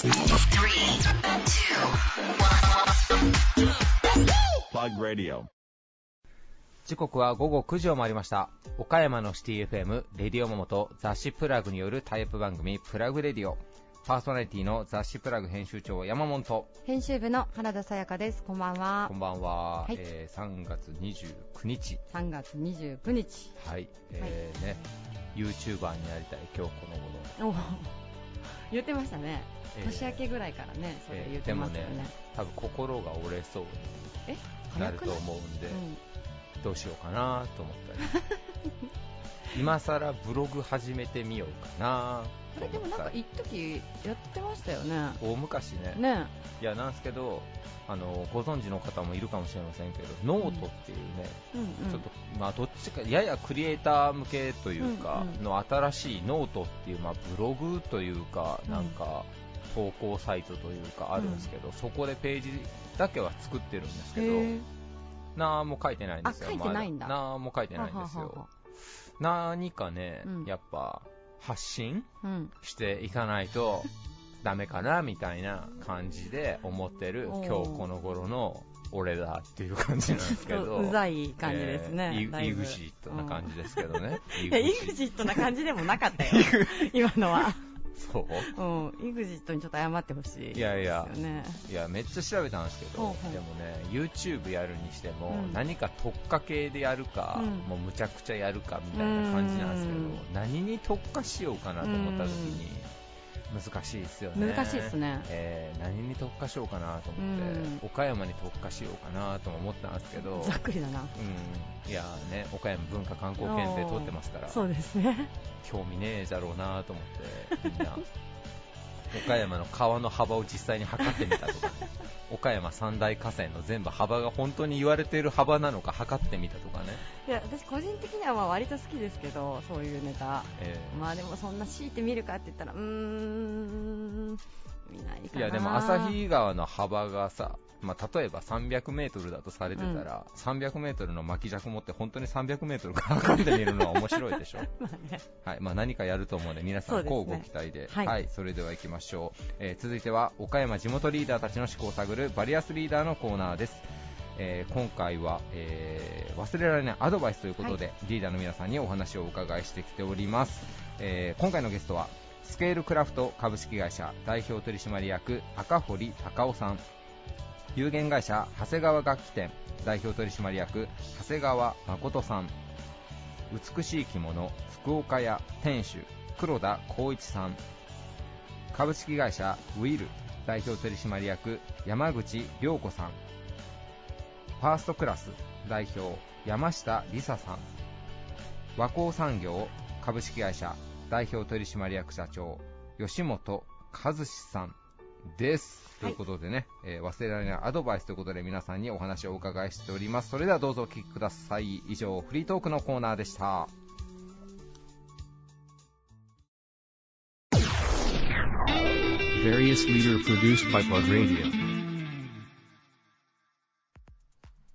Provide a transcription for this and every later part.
Plug Radio. 時刻は午後9時を回りました。岡山のシティ FM、レディオモモと雑誌プラグによるタイプ番組、プラグレディオ。パーソナリティの雑誌プラグ編集長、山本と、編集部の原田さやかです。こんばんはこん。ばんは、はいえー3月29日。3月29日。はい、えーね、YouTuber になりたい今日この頃。お言ってましたね。えー年明けぐらいからね、それ言ってますよね。でもね、多分心が折れそうえ？になると思うんで、うんどうしようかなと思ったり。今更ブログ始めてみようかなあれでもなんか一時やってましたよね。大昔ね。ね。いやなんですけどあのご存知の方もいるかもしれませんけどノートっていうね、うん。うん。ちょっとまあどっちかややクリエイター向けというかうんうんの新しいノートっていうまあブログというかうん。なんか投稿サイトというかあるんですけど、そこでページだけは作ってるんですけど何も書いてないんですよあ書いてないんだ。も書いてないんですよ。はははは何かね、うん。やっぱ発信うん。していかないと ダメかなみたいな感じで思ってる今日この頃の俺だっていう感じなんですけど とうざい感じですね。イグジットな感じですけどね、イグジットな感じでもなかったよ。今のは。そう？うん。イグジットにちょっと謝ってほしい。いやいや。いやめっちゃ調べたんですけどほうほうでもね YouTube やるにしても、うん何か特化系でやるか、うんもうむちゃくちゃやるかみたいな感じなんですけどうん何に特化しようかなと思った時に難しいですよね難しいですね。えー何に特化しようかなと思って、うん岡山に特化しようかなとも思ったんですけど、ざっくりだな。うん、いやね、岡山文化観光検定取ってますから、そうですね。興味ねえだろうなと思って、みんな、岡山の川の幅を実際に測ってみたとか、岡山三大河川の全部幅が本当に言われている幅なのか測ってみたとかね、いや、私個人的にはまあ割と好きですけど、そういうネタ。えーまあでもそんな強いて見るかって言ったら、うーん、見ないかな。いやでも旭川の幅がさ、まあ、例えば300メートルだとされてたら、300メートルの巻き尺持って本当に300メートルか測ってみるのは面白いでしょ。まあね。はい、まあ、何かやると思うので、皆さんこうご期待で。はいそれでは行きましょう。えー続いては、岡山地元リーダーたちの思考を探るバリアスリーダーのコーナーです。えー今回は、えー忘れられないアドバイスということで、リーダーの皆さんにお話をお伺いしてきております。えー今回のゲストは、スケールクラフト株式会社代表取締役赤堀隆夫さん、有限会社長谷川楽器店。代表取締役長谷川誠さん、美しい着物福岡屋店主黒田光一さん。株式会社ウィル。代表取締役山口良子さん。ファーストクラス代表山下梨沙さん。和光産業株式会社代表取締役社長吉本和志さんです。ということでね、えー忘れられないアドバイスということで皆さんにお話をお伺いしております。それではどうぞお聞きください。以上、フリートークのコーナーでした。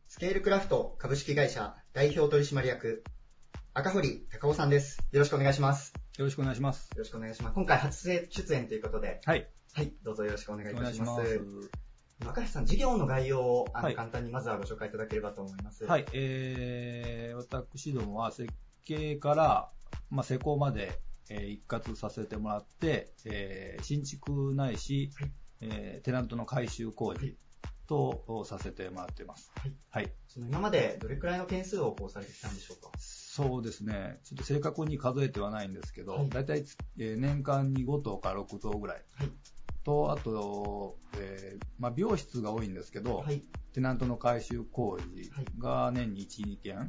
スケールクラフト株式会社代表取締役、赤堀隆夫さんです。よろしくお願いします。よろしくお願いします。よろしくお願いします。今回初出演ということで、はい。はい、どうぞよろしくお願いいおたしま。願いしますす。赤橋さん、事業の概要をあの、はい簡単にまずはご紹介いただければと思います。はい。えー、私どもは設計から、まあ、施工まで、えー一括させてもらって、えー新築ないし、はいえーテナントの改修工事とさせてもらっています。はい。はい。その今までどれくらいの件数をこうされてきたんでしょうか？そうですね。ちょっと正確に数えてはないんですけど、はいだいたい、えー年間に5棟か6棟ぐらい。はい。と、あと、えーまあ、病室が多いんですけど、はい。テナントの改修工事が年に1、2件はい。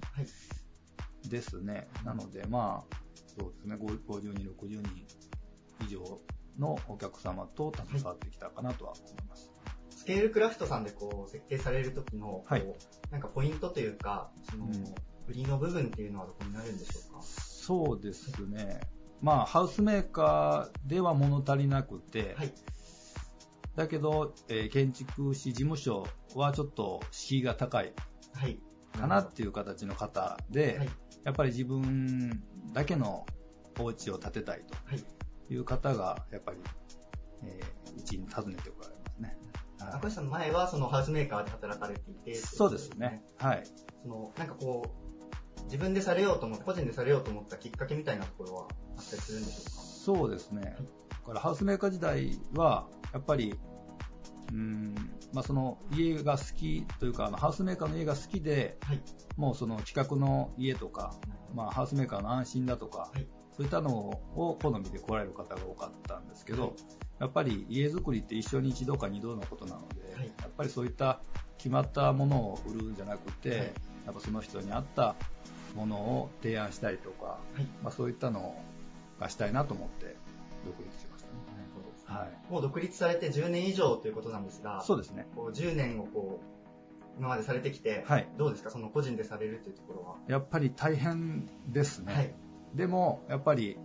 ですね。なので、まあ、そうですね、50人、60人以上のお客様と携わってきたかなとは思います。スケールクラフトさんでこう設計される時の、はいなんかポイントというか、その、うん売りの部分っていうのはどこになるんでしょうか？そうですね。まあ、ハウスメーカーでは物足りなくて、はい。だけど、えー建築士事務所はちょっと敷居が高いはい。かなっていう形の方で、はい。やっぱり自分だけのお家を建てたいはい。という方が、やっぱり、えーうちに訪ねて赤石さん前はそのハウスメーカーで働かれていて、そうですね。。はい。その、なんかこう、自分でされようと思って、個人でされようと思ったきっかけみたいなところはあったりするんでしょうか？そうですね。だからハウスメーカー時代は、やっぱり、うん、まあその家が好きというか、ハウスメーカーの家が好きで、はい。もうその近くの家とか、まあハウスメーカーの安心だとか、はいそういったのを好みで来られる方が多かったんですけど、はいやっぱり家づくりって一生に一度か二度のことなので、はいやっぱりそういった決まったものを売るんじゃなくて、はいやっぱその人に合ったものを提案したりとか、はい。まあ、そういったのがしたいなと思って独立しましたね。なるほどはい。もう独立されて10年以上ということなんですが、そうですね。こう10年をこう、今までされてきて、はいどうですか？その個人でされるというところは。やっぱり大変ですね。はい。でも、やっぱり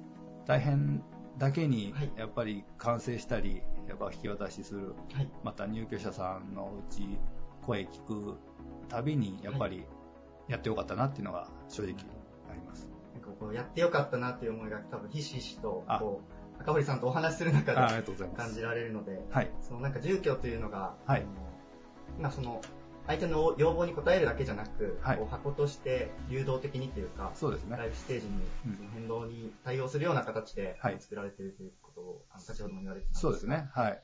大変だけにはい、やっぱり完成したり、やっぱ引き渡しする、はい。また入居者さんのうち声聞くたびに、やっぱりやってよかったなっていうのが正直あります。なんかこう、やってよかったなっていう思いが多分ひしひしと、あこう、赤堀さんとお話しする中で。感じられるので、はい。そのなんか住居というのが、はいあのまあその、相手の要望に応えるだけじゃなく、はいこう箱として流動的にというか、そうですね。ライフステージにうんその変動に対応するような形ではい作られているということを、あの先ほども言われてたんですがそうですね。はい。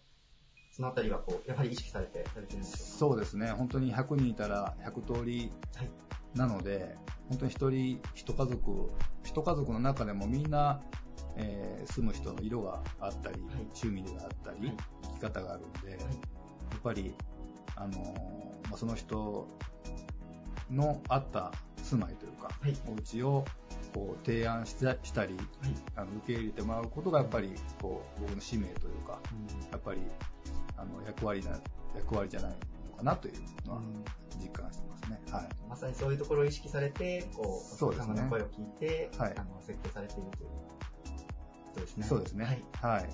そのあたりはこう、やはり意識されてされてるんでしょそうですね。本当に100人いたら100通り。なので、本当に一人、一家族、一家族の中でもみんな、えー住む人の色があったり、趣味があったり、はい生き方があるんで、はいやっぱり、あのーまあ、その人の合った住まいというか、はいお家をこう提案したしたり、はい。あの受け入れてもらうことがやっぱりこう僕の使命というか、やっぱりあの役割な役割じゃないのかなというのは実感してますね。はい。まさにそういうところを意識されて、こう、お客様の声を聞いて、はいあの設計されているということですね。そうですね。はい。はい。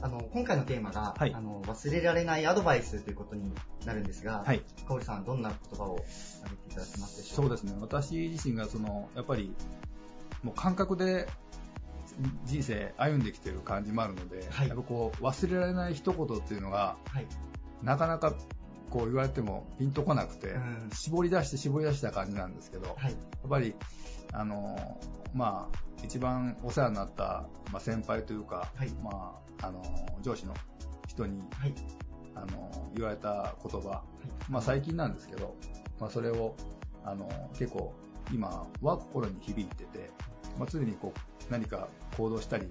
あの、今回のテーマが、はいあの、忘れられないアドバイスということになるんですが、はい。かおりさん、どんな言葉を挙げていただけますでしょか？そううですね。私自身がその、やっぱり、もう感覚で人生歩んできてる感じもあるので、はいやっぱこう、忘れられない一言っていうのが、はい。なかなかこう言われてもピンとこなくて、うん絞り出して絞り出した感じなんですけど、やはい。っぱり、あの、まあ、一番お世話になった、まあ、先輩というか、はいまあ、あの、上司の人に、はい。あの、言われた言葉、まあ最近なんですけど、まあそれを、あの、結構今は心に響いてて、まあ常にこう何か行動したり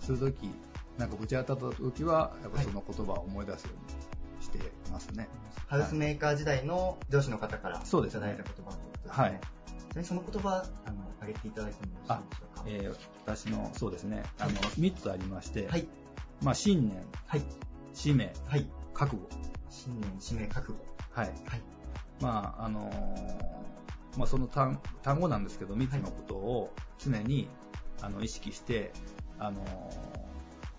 するとき、なんかぶち当たったときは、やっぱその言葉を思い出すようにしてますね。ハウスメーカー時代の上司の方からいただいた言葉ということですね。はい。ちなみにその言葉、あの、挙げていただいてもよろしいでしょうか？えー私の、そうですね、あの、3つありまして、はい。まあ信念、はい。使命、はい。覚悟。信念、使命、覚悟。はい。はい。まあ、あのーまあ、その単単語なんですけど、3つのことを常に、あの意識して、あの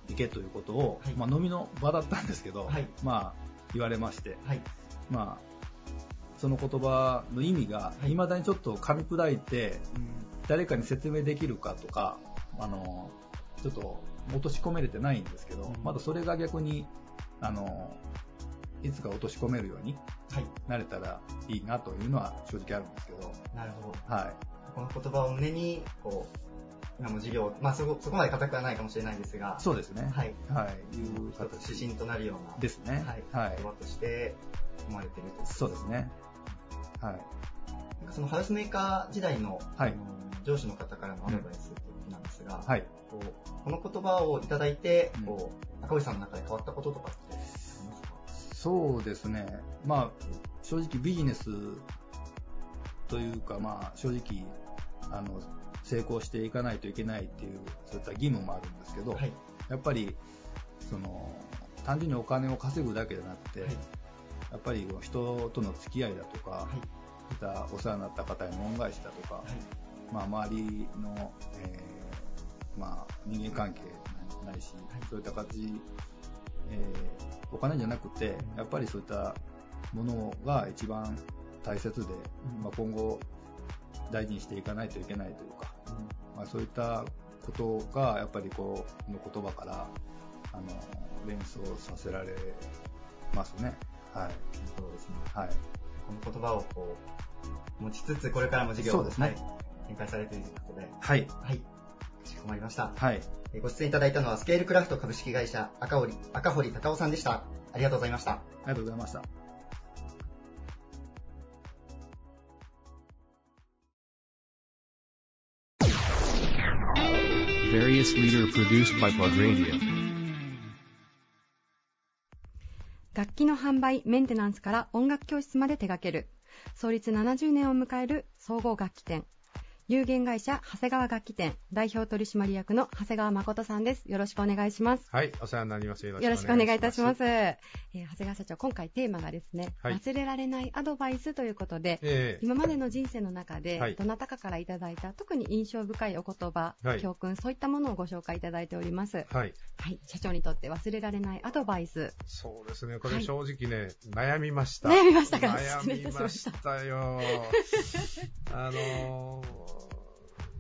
ー、いけということを、はいまあ、飲みの場だったんですけど、はいまあ、言われまして、はい。まあ、その言葉の意味が、はい未だにちょっと噛み砕いて、うん誰かに説明できるかとか、あのーちょっと落とし込めれてないんですけど、うんまだそれが逆に、あのーいつか落とし込めるようにはい。なれたらいいなというのは正直あるんですけど、なるほど。はい。この言葉を胸に、こう、今も授業、まあそこ、そこまで固くはないかもしれないですが、そうですね。はい。はい。いう指針となるような、ですね。はい。はい言葉として思われていると。そうですね。はい。なんかそのハウスメーカー時代の,、はいあの上司の方からのアドバイスということなんですが、はい。こうこの言葉をいただいて、うんこう赤堀さんの中で変わったこととかってありますか？そうですね。まあ、正直ビジネスというか、まあ、正直、あの、成功していかないといけないっていう、そういった義務もあるんですけど、はい。やっぱり、その、単純にお金を稼ぐだけじゃなくて、はい。やっぱり人との付き合いだとか、はい。お世話になった方への恩返しだとか、はい。まあ、周りの、えーまあ、人間関係ないし、そういった形、えーお金じゃなくて、やっぱりそういったものが一番大切で、まあ、今後大事にしていかないといけないというか、まあ、そういったことがやっぱりこの言葉からああの、連想させられますね。はい。そうですね。はい。この言葉をこう、持ちつつ、これからも授業をねはい展開されているということで、はい。はい。かしこまりました。はい。えーご出演いただいたのは、スケールクラフト株式会社赤堀、赤堀隆夫さんでした。ありがとうございました。ありがとうございました。Various leader produced by Plug Radio. 楽器の販売、メンテナンスから音楽教室まで手掛ける。創立70年を迎える総合楽器店。有限会社長谷川楽器店代表取締役の長谷川誠さんです。よろしくお願いします。はい、お世話になります。よよろしくお願いいたします。。えー長谷川社長、今回テーマがですね、はい忘れられないアドバイスということで、ええ今までの人生の中で、はいどなたかからいただいた特に印象深いお言葉、はい教訓、そういったものをご紹介いただいております。はい。はい、社長にとって忘れられないアドバイス。そうですね。こはいれ正直ね、悩みました。悩みましたか？悩みましたよ。あのー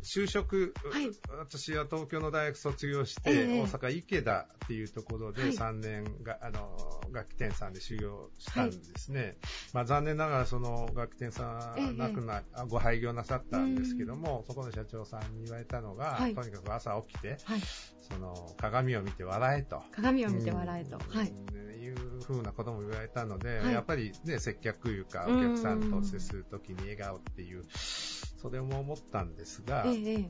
就職、はい。私は東京の大学卒業して、ええ。大阪池田っていうところではい。3年が、あのー楽器店さんで修行したんですね。まあ残念ながらその楽器店さええん亡くな、あご廃業なさったんですけども、そこの社長さんに言われたのが、はい。とにかく朝起きて、はい、その鏡を見て笑えと。鏡を見て笑えと。うん。はい。いうふうなことも言われたので、はい。やっぱりね、接客いうか、うん。お客さんと接するときに笑顔っていう、それも思ったんですが、ええ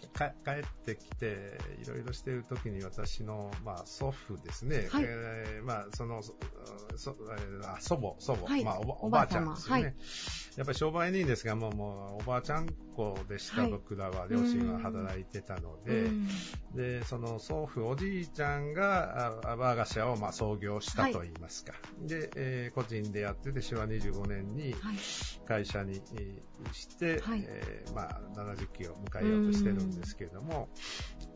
帰ってきて、いろいろしているときに私の、まあ、祖父ですね、はい。えーまあ、その、そそ祖母、祖母、はい。まあおば、おおばあちゃんですよね。はい。やっぱり商売人ですが、もう、もう、おばあちゃん子でした、はい。僕らは、両親は働いてたので、うん。で、その祖父、おじいちゃんが、あ我が社をまあ創業したとい。いますか。で、えー個人でやってて、昭和25年にはい。会社にえーして、はいえーまあ、70期を迎えようとしてるんですけれども、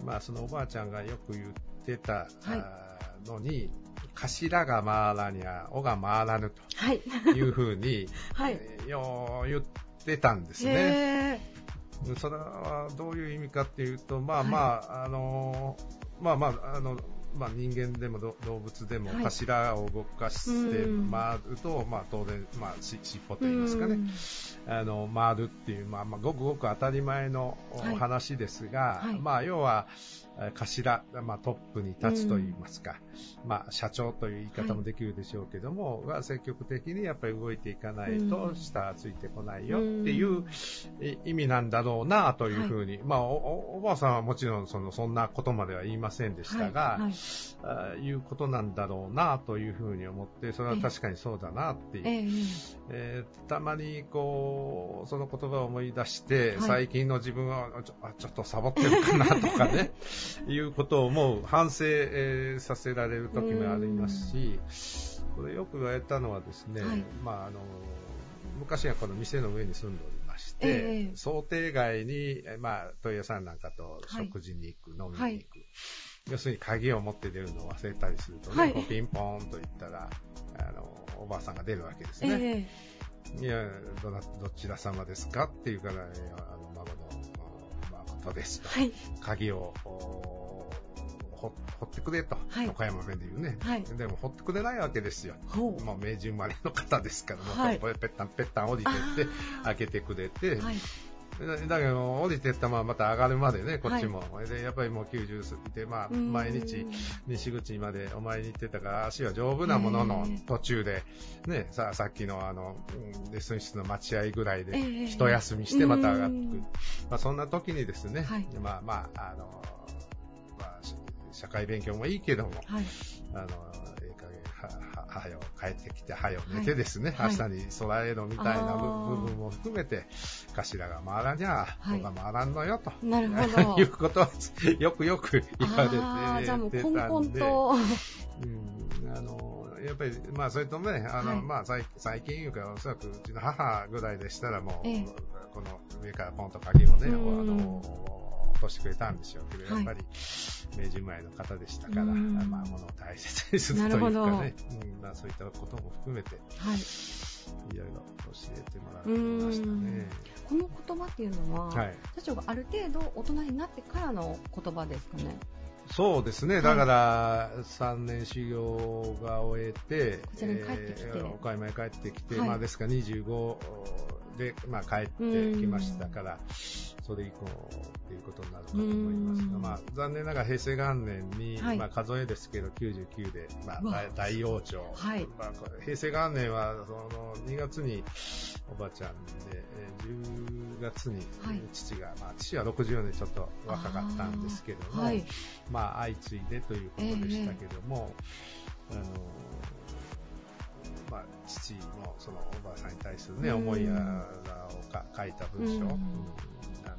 まあ、そのおばあちゃんがよく言ってた、はいのに、頭が回らにゃ、尾が回らぬはい。というふうに、はい。えーよう言ってたんですね。へそれはどういう意味かっていうと、まあはいまあ、あの、まあまあ、あの、まあ人間でもど動物でもはい。頭を動かしてうん回ると、まあ当然、まあし尻尾ーといいますかね。う、ん。あの、回るっていう、まあまあごくごく当たり前の話ですが、はい。まあ要は、えー頭、まあトップに立つと言いますか、まあ社長という言い方もできるでしょうけども、が積極的にやっぱり動いていかないとうん。下ついてこないよっていうい意味なんだろうなというふうに、まあおおおばあさんはもちろんそのそんなことまでは言いませんでしたが、はい。はいうことなんだろうなというふうに思って、それは確かにそうだなっていう。ええ。えーたまにこう、その言葉を思い出して、はい。最近の自分はあちょあちょっとサボってるかなとかね、いうことを思う、反省、えーさせられる時もありますし、これよく言われたのはですね、はい。まああの、昔はこの店の上に住んでおりまして、ええ。想定外に、えーまあ、問屋さんなんかとはい。食事に行く、飲みはいに行く。要するに鍵を持って出るのを忘れたりするとね、はい。こうピンポーンと言ったら、あの、おばあさんが出るわけですえね。えいや、どな、どちら様ですか？っていうから、いやあの、ですと。はい。鍵を、掘ってくれと。はい岡山弁で言うね。はいでも、掘ってくれないわけですよ。ほう。もう明治生まれの方ですから、もうはいこれぺったんぺったん降りてって、開けてくれて、はい。だだけど、降りてったまままた上がるまでね、こっちも。で、やっぱりもう90過ぎて、まあ、うん毎日、西口までお参りに行ってたから、足は丈夫なもののええ、途中で、ね、ささっきのあの、うんレッスン室の待合ぐらいで、ええ一休みしてまた上がってくうんる。まあ、そんな時にですね、はいまあまあ、あの、まあ、し社会勉強もいいけども、はい。あの、は、よ、帰ってきて、はよ、寝てですね、はい。明日に備えろみたいな部分も含めて、頭が回らにゃ、はい。子が回らんのよ、と。なるほど。いうことは、よくよく言われてあーじゃあもう、てこんこたんで、んと。うん、あの、やっぱり、まあ、それとね、あの、はい。まあ、最最近いうか、おそらくうちの母ぐらいでしたら、もう、ええ。この上からポンと鍵をね、あうん。の、落としてくれたんでしょうけど、はい。やっぱり、明治生まれの方でしたから、うん。まあ、ものを大切にするというかね、うんまあ、そういったことも含めて、はい。いろいろ教えてもらいましたね。この言葉っていうのは、はい。社長がある程度大人になってからの言葉ですかね？そうですね、だから3年修行が終えて、こちらに帰ってきて。えー岡山へ帰ってきて、はい。まあ、ですから25で、まあ、帰ってきましたから、それ以降っていうことになるかと思いますが、うん。まあ、残念ながら平成元年に、はい。まあ、数えですけど99で、まあ大、大王朝、はい。まあ、平成元年はその2月におばあちゃんで、えー10月にはい。父が、まあ、父は64年ちょっと若かったんですけども、はい。まあ、相次いでということでしたけども、あのまあ、父のそのおばあさんに対するね、うん。思いやらをか書いた文章、うん。うんあの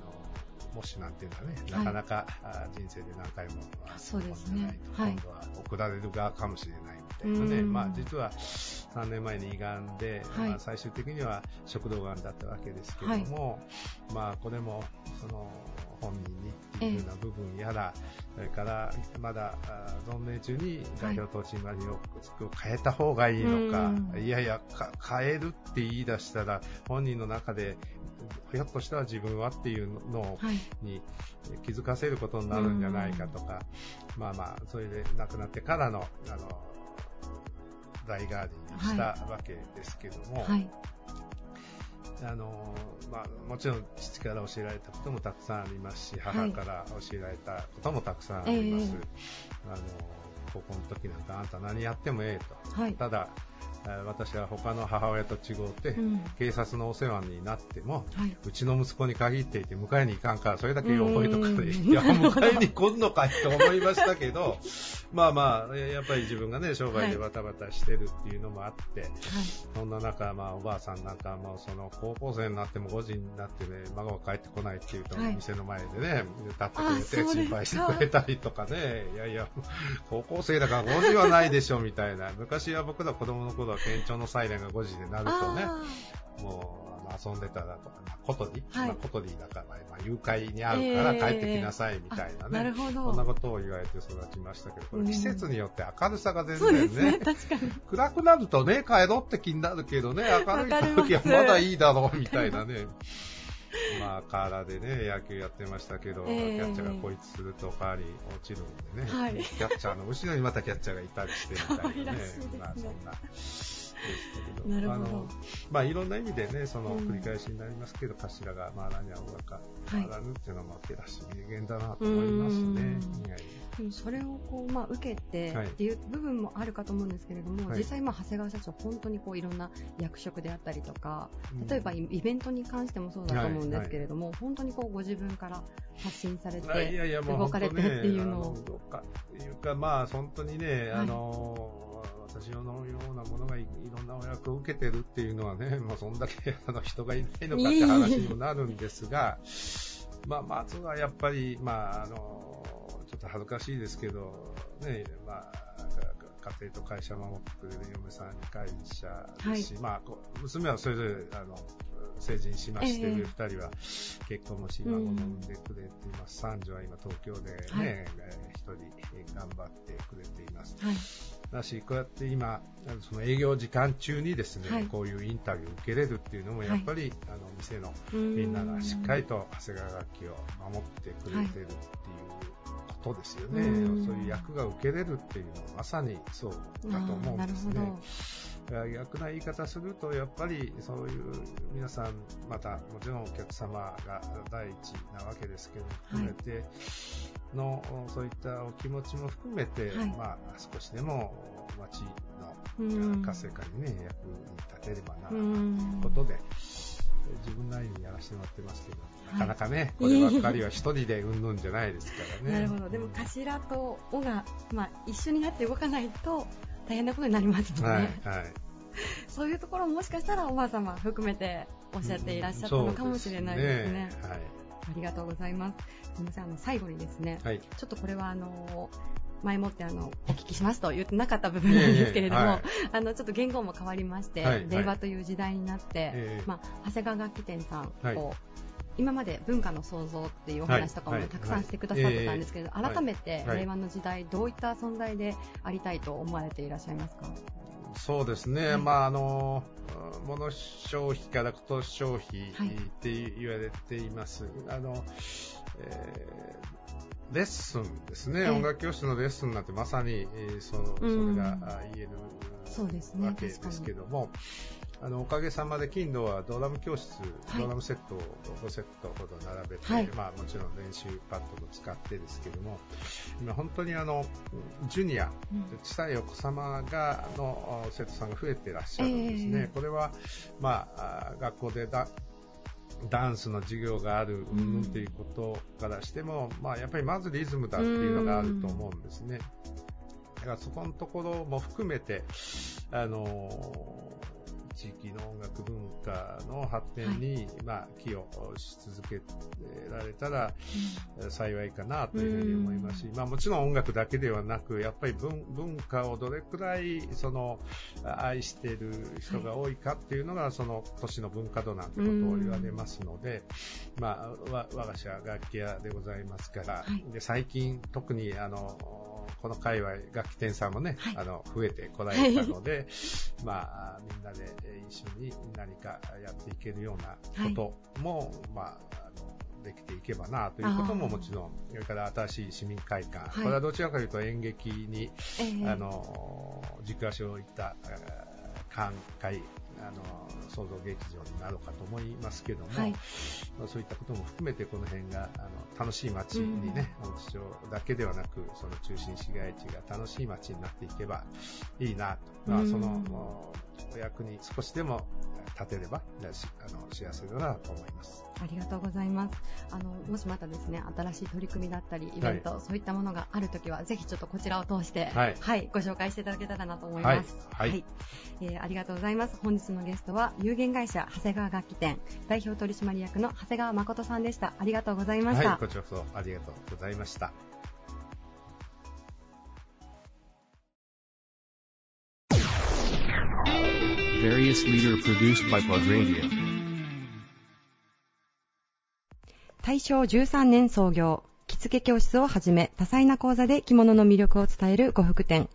もしなんていうのはね、はいなかなか、あ人生で何回もはそうですね。とはい。今度は送られる側かもしれないみたいなね、うん。まあ、実は3年前に胃がんで、はいまあ、最終的には食道がんだったわけですけども、まあ、これもその本人にっていうような部分やら、それからまだあ存命中に代表取締役を変えた方がいいのか、うんいやいやか、変えるって言い出したら、本人の中で、ひょっとしたら自分はっていうの。に気づかせることになるんじゃないかとか、まあまあ、それで亡くなってからの、あの、大ガーディにしたわけですけども、はい。あのまあ、もちろん父から教えられたこともたくさんありますし、はい母から教えられたこともたくさんあります。えあの高校の時なんかあんた何やってもええと。はい。ただ、えー私は他の母親と違って、うん。警察のお世話になっても、はい。うちの息子に限っていて迎えに行かんから、それだけ覚えとかうん。で、いや、迎えに来んのかいと思いましたけど、まあまあ、やっぱり自分がね、商売でバタバタしてるっていうのもあって、そんな中、まあ、おばあさんなんかも、その、高校生になっても5時になってね、孫が帰ってこないっていうと、はい。店の前でね、立ってくあれて、心配してくれたりとかね、いやいや、高校生だから5時はないでしょ、みたいな。昔は僕ら子供の頃は県庁のサイレンが5時で鳴るとね、あもう、遊んでたらとか、まあ、コトリ、はいまあ、コトリだから、まあ、誘拐に遭うから帰ってきなさいみたいなーなるね。ほそんなど。ことを言われて育ちましたけど、これうん季節によって明るさが全そうで然ね、すね。確かに。暗くなるとね、帰ろうって気になるけどね、明るい時はまだいいだろうみたいなね。まあ、河原でね、野球やってましたけど、ええキャッチャーがこいつすると代わり落ちるんでね、はいキャッチャーの後ろにまたキャッチャーがいたりしてみたいなね。ねまあ、そんな。でしたけど。なるほど。あのまあ、いろんな意味でね、そのうん。繰り返しになりますけど、頭が回らにゃおがか、はい。回らぬっていうのは、まあ、らしい名言だなと思いますね。それをこう、まあ、受けてはい。っていう部分もあるかと思うんですけれども、はい。実際、まあ、長谷川社長、本当にこういろんな役職であったりとか、うん。例えばイイベントに関してもそうだと思うんですけれども、本当にこうご自分から発信されて、あいやいや、動かれてるっていうのを。ねあ動かいうか、まあ、本当にね、はいあの、私のようなものがいいろんなお役を受けてるっていうのはね、まあ、そんだけ あの人がいないのかって話にもなるんですが、まあ、まずはやっぱり、まあ、あの、ちょっと恥ずかしいですけど、ね、まあ、か家庭と会社を守ってくれる嫁さんに会社ですし、まあ、こう娘はそれぞれ、あの、成人しまして、ええ。上二人は結婚もし、孫も産んでくれています。三女は今東京でね、一人えー頑張ってくれています。はい、だし、こうやって今、その営業時間中にですね、はい。こういうインタビューを受けれるっていうのも、やっぱり、あの、店のみみんながしっかりと長谷川楽器を守ってくれてるっていうことですよね。うんそういう役が受けれるっていうのはまさにそうだと思うんですね。逆な言い方すると、やっぱりそういう皆さん、またもちろんお客様が第一なわけですけど、含めての、そういったお気持ちも含めて、はいまあ少しでも町うんの活性化にね、役に立てればな、ど。とういうんことで、自分なりにやらせてもらってますけど、はいなかなかね、こればっかりは一人でうんぬんじゃないですからね。なるほど。でも、頭と尾が、まあ、一緒になって動かないと大変なことになりますもんね。はい、はい。そういうところももしかしたらおばあ様含めておっしゃっていらっしゃったのかもしれないですね。そうですねありがとうございます。すみません、あの、最後にですね、はい。はい。ちょっとこれはあの、前もってあの、お聞きしますと言ってなかった部分なんですけれども、ええはい。あの、ちょっと言語も変わりまして、はい令和という時代になって、ええ。まあ、長谷川楽器店さん、はい。こう、今まで文化の創造っていうお話とかはいはいもたくさんしてくださってたんですけど、はい。改めてはい。令和の時代、どういった存在でありたいと思われていらっしゃいますか？そうですね、はい。まああの、物消費からこと消費はい。って言われています。あの、えーレッスンですね、ええ。音楽教室のレッスンなんてまさに、えーそのそうん。れがあ言えるそうわけですけども、あのおかげさまで、金土はドラム教室、はい。ドラムセットを5セットほど並べて、はい。まあ、もちろん練習パッドも使ってですけども、今、本当にあのジュニア、うん。小さいお子様がの生徒さんが増えていらっしゃるんですね、ええ。これは、まあ、あ学校でだダンスの授業があるっていうことからしても、まあ、やっぱりまずリズムだっていうのがあると思うんですね。だからそこのところも含めて、あの地域の音楽文化の発展に、まあ、寄与し続けられたら、幸いかなというふうに思いますし、まあ、もちろん音楽だけではなく、やっぱり文文化をどれくらいその愛している人が多いかっていうのが、その都市の文化度なんてことを言われますので、まあ、わ我が社楽器屋でございますから、はい。で最近特にあのこの界隈楽器店さんもね、はい。あの増えてこられたので、まあ、みんなでえー一緒に何かやっていけるようなことも、まあ、あのできていけばなということももちろん、それから新しい市民会館、はい。これはどちらかというと演劇に、ええ。あの軸足を置いたえー寛解あの創造劇場になるかと思いますけども、はい。まあそういったことも含めてこの辺があの楽しい街にね、音市町だけではなくその中心市街地が楽しい街になっていけばいいなと、まあ、うんそのお役に少しでも立てればしあの幸せだなと思います。ありがとうございます。あの、もしまたですね、新しい取り組みだったり、イベント、そういったものがあるときは、ぜひちょっとこちらを通して、はいご紹介していただけたらなと思います。はいはいえーありがとうございます。本日のゲストは、有限会社長谷川楽器店、代表取締役の長谷川誠さんでした。ありがとうございました。はい、こちらこそありがとうございました。Various leader produced by Plug Radio. 大正13年創業、着付け教室をはじめ、多彩な講座で着物の魅力を伝える呉服店。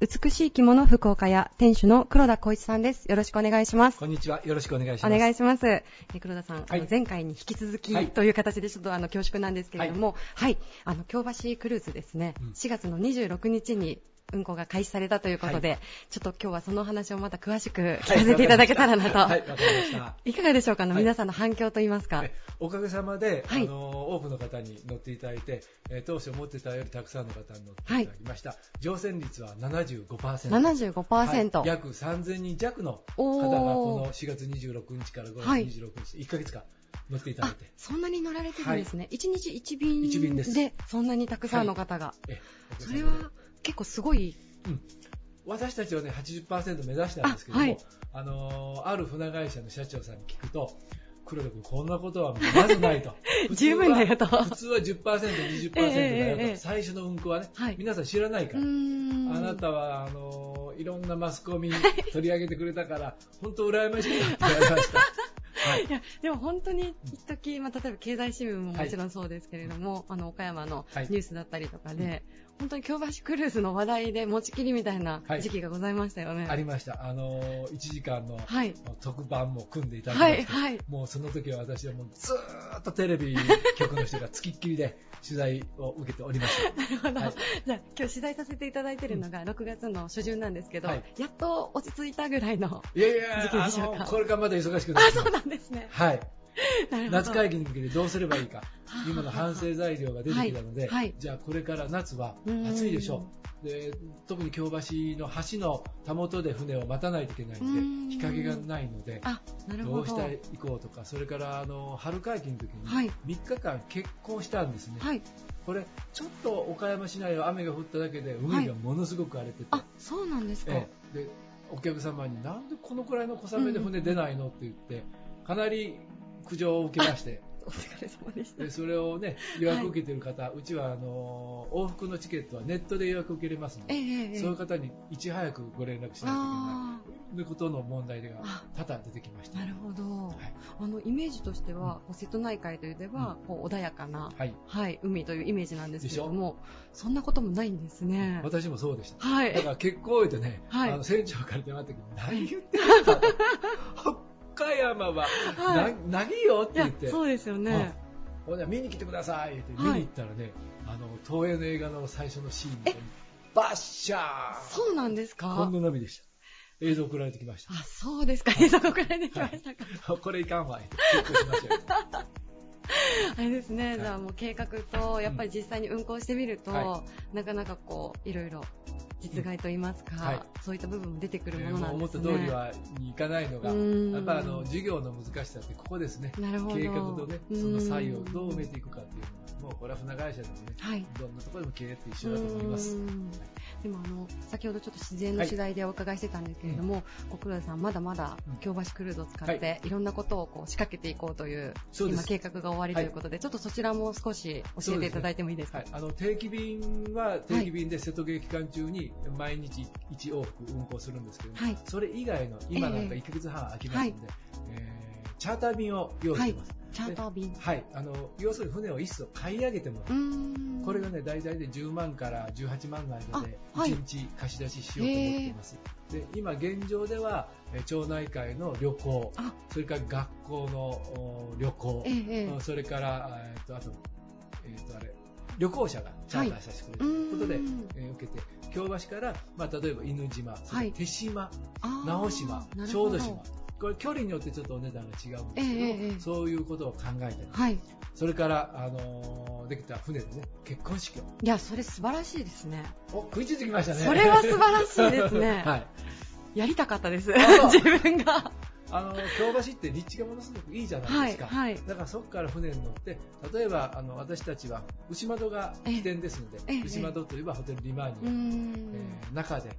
美しい着物福岡屋店主の黒田光一さんです。よろしくお願いします。こんにちは。よろしくお願いしおます。願いします。え黒田さん、はいあの前回に引き続き、はいという形でちょっとあの恐縮なんですけれども、はい、あの京橋クルーズですね、うん4月の26日に運行が開始されたということで、はちょっと今日はその話をまた詳しく聞かせていただけたらなと。はい、わかりました。いかがでしょうか？あの、はい。皆さんの反響といいますか？えおかげさまで、はい。あの多くの方に乗っていただいて、えー当初思ってたよりたくさんの方に乗っていただきました。乗船率は75%。75%、はい。約3000人弱の方がこの4月26日から5月はい。26日、1ヶ月間乗っていただいあて。そんなに乗られてるんですね、一日一便一便です。でそんなにたくさんの方が、それは結構すごい、うん。私たちはね80%目指したんですけども、あはい。あのーある船会社の社長さんに聞くと黒田君こんなことはまずないと。十分だよと。普通は 10%20% だよと、ええええ最初の運行はね、はい。皆さん知らないかうら、あなたはあのーいろんなマスコミ取り上げてくれたから本当羨ましいなって言われました、はい。いやでも本当に一時、まあ、例えば経済新聞ももちろんそうですけれども、あの岡山のはい。ニュースだったりとかで、本当に京橋クルーズの話題で持ちきりみたいなはい。時期がございましたよね。ありました、あのー1時間のはい。特番も組んでいただきまして、はいはい。もうその時は私はもうずーっとテレビ局の人がつきっきりで取材を受けておりました。なるほど、はい。じゃあ今日取材させていただいているのが6月の初旬なんですけど、はい。やっと落ち着いたぐらいのいやい時期でしょうか？の、これからまだ忙しくなってあそうなんですね。はい。夏会議に向けてどうすればいいか。は。あ今の反省材料が出てきたので、はい。はい。じゃあこれから夏はうん。暑いでしょう。で特に京橋の橋のたもとで船を待たないといけないのでうん。日陰がないのでど。どうしていこうとかそれからあの春会期の時はい。に3日間結婚したんですね、はい。これちょっと岡山市内は雨が降っただけで海がものすごく荒れてて、あそうなんですか、ええ。でお客様になんでこのくらいの小雨で船出ないのって言ってかなり苦情を受けまして。お疲れ様でした。でそれをね予約受けてる方、うちはあの往復のチケットはネットで予約受けれますので、ええええそういう方にいち早くご連絡しないといけあない。ということの問題があ。多々出てきました。なるほど、はい。あのイメージとしては、こう瀬戸内海というでは、こう穏やかな、はい、はい、海というイメージなんですけれどでも、そんなこともないんですね。私もそうでした。はい。だから結構言うてね、はい。あの船長から電話あった時何言ってるんだ と。北山は、はいな何よ？って言って。そうですよね。ほんで見に来てくださいって見はいに行ったらね、あの、東映の映画の最初のシーンみたいに、バッシャーそうなんですこんかな波でした。映像送られてきました。あ、そうですか。映像送られてきましたか。これいかんわ。チェックしましょうよ。あれですね、いじゃあもう計画と、やっぱり実際に運行してみると、はなかなかこう、いろいろ実害といいますか、うんはいそういった部分も出てくるえーものまあ思ったなんですね。通りはにいかないのが、うんやっぱあの授業の難しさってここですね。なるほど。計画とね、うんその差異をどう埋めていくかっていうのは、もうこれは船会社でもね、はい。どんなところでも経営って一緒だと思います。うんでもあの先ほどちょっと自然の取材でお伺いしてたんですけれども、こう黒田さんまだまだうん京橋クルーズを使って、、はいろんなことをこう仕掛けていこうというそうです今計画が終わりということで、ちょっとそちらも少し教えていただいてもいいですか？はい、あの定期便は定期便で瀬戸芸期間中に毎日1往復運行するんですけども、はい。それ以外の今なんかええ。1ヶ月半空きますので、えーチャーター便を用意しています。チャーター便。はい、あの要するに船を一層買い上げてもらう。これがね、大体で10万から18万の間であはい。1日貸し出ししようと思っています。で今現状では、えー町内会の旅行あ、それから学校のお旅行それから、えーとあと、えーとあれ、旅行者がチャーターさせてくれるということで、うんえー受けて、京橋から、まあ、例えば犬島、手島、あー直島小豆島、これ距離によってちょっとお値段が違うんですけど、ええええそういうことを考えたり、はい。それから、あのーできた船でね、結婚式を。いや、それ素晴らしいですね。お、食いついてきましたね。それは素晴らしいですね はい。やりたかったです。自分が。あの、京橋って立地がものすごくいいじゃないはい、ですか。はい。だからそこから船に乗って、例えばあの私たちは牛窓が起点ですので、ええ牛窓といえばホテルリマーニうーア、ん。えー中で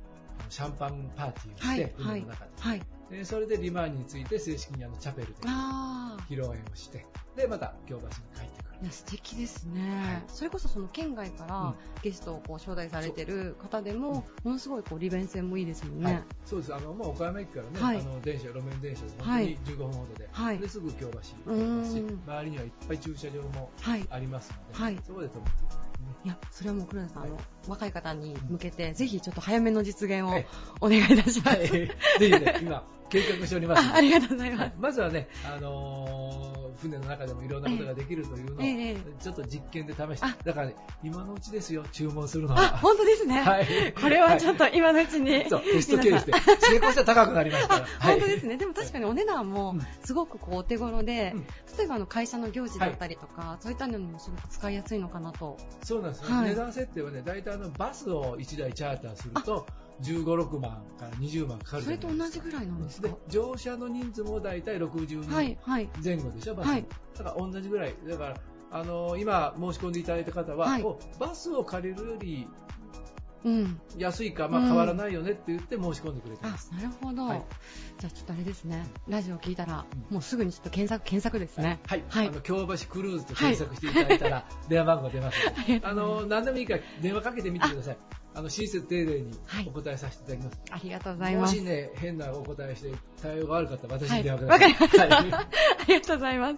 シャンパンパーティーをして、はい、はい船の中で、はい。でそれでリマーニについて正式にあのチャペルであ披露宴をして、でまた京橋に帰ってくる。あ。いや、素敵ですね。はい。それこそその県外からうん。ゲストをこう招待されてる方でも、うん。ものすごいこう利便性もいいですもんね。はい、そうです。あのもう岡山駅からね、はい。あの電車路面電車で本当はい。に15分ほどで,、はい。ですぐ京橋うーん行きますし周りにはいっぱい駐車場もはい。ありますので、はい。そこで止めていただいてね。いや、それはもう黒田さん、若い方に向けて、ぜひちょっと早めの実現をはいお願いいたします。はい、ぜひね今計画しておりますのあで ありがとうございますはい。まずはね、あのー船の中でもいろんなことができるというのを、ええちょっと実験で試してあ、だからね、今のうちですよ、注文するのあ、は。本当ですね。はいこれはちょっと今のうちに。そう、テストケースで、成功したら高くなりますから。本当ですね。でも確かにお値段もうんすごくこうお手頃で、うん例えばあの会社の行事だったりとか、そういったのにもすごく使いやすいのかなと。そうなんですよ、はい値段設定はね、大体あのバスを1台チャーターすると、15、6万から20万かかるそれと同じぐらいなんですかで乗車の人数も大体60はい人、はい。前後でしょ、バス、はい。だから同じぐらい、だから、あの今申し込んでいただいた方は、はい。おバスを借りるよりうん。安いか、まあ、うん変わらないよねって言って申し込んでくれてあます。、なるほど。はいじゃあちょっとあれですね。ラジオ聞いたら、うんもうすぐにちょっと検索、検索ですね。はい、はいあの京橋クルーズと検索していただいたら、電話番号出ます ので、ああの何でもいいから電話かけてみてください。あの親切丁寧にはいお答えさせていただきます。ありがとうございます。もしね、変なお答えして対応が悪かったら私はい、に電話ください。りました。はい ありがとうございます。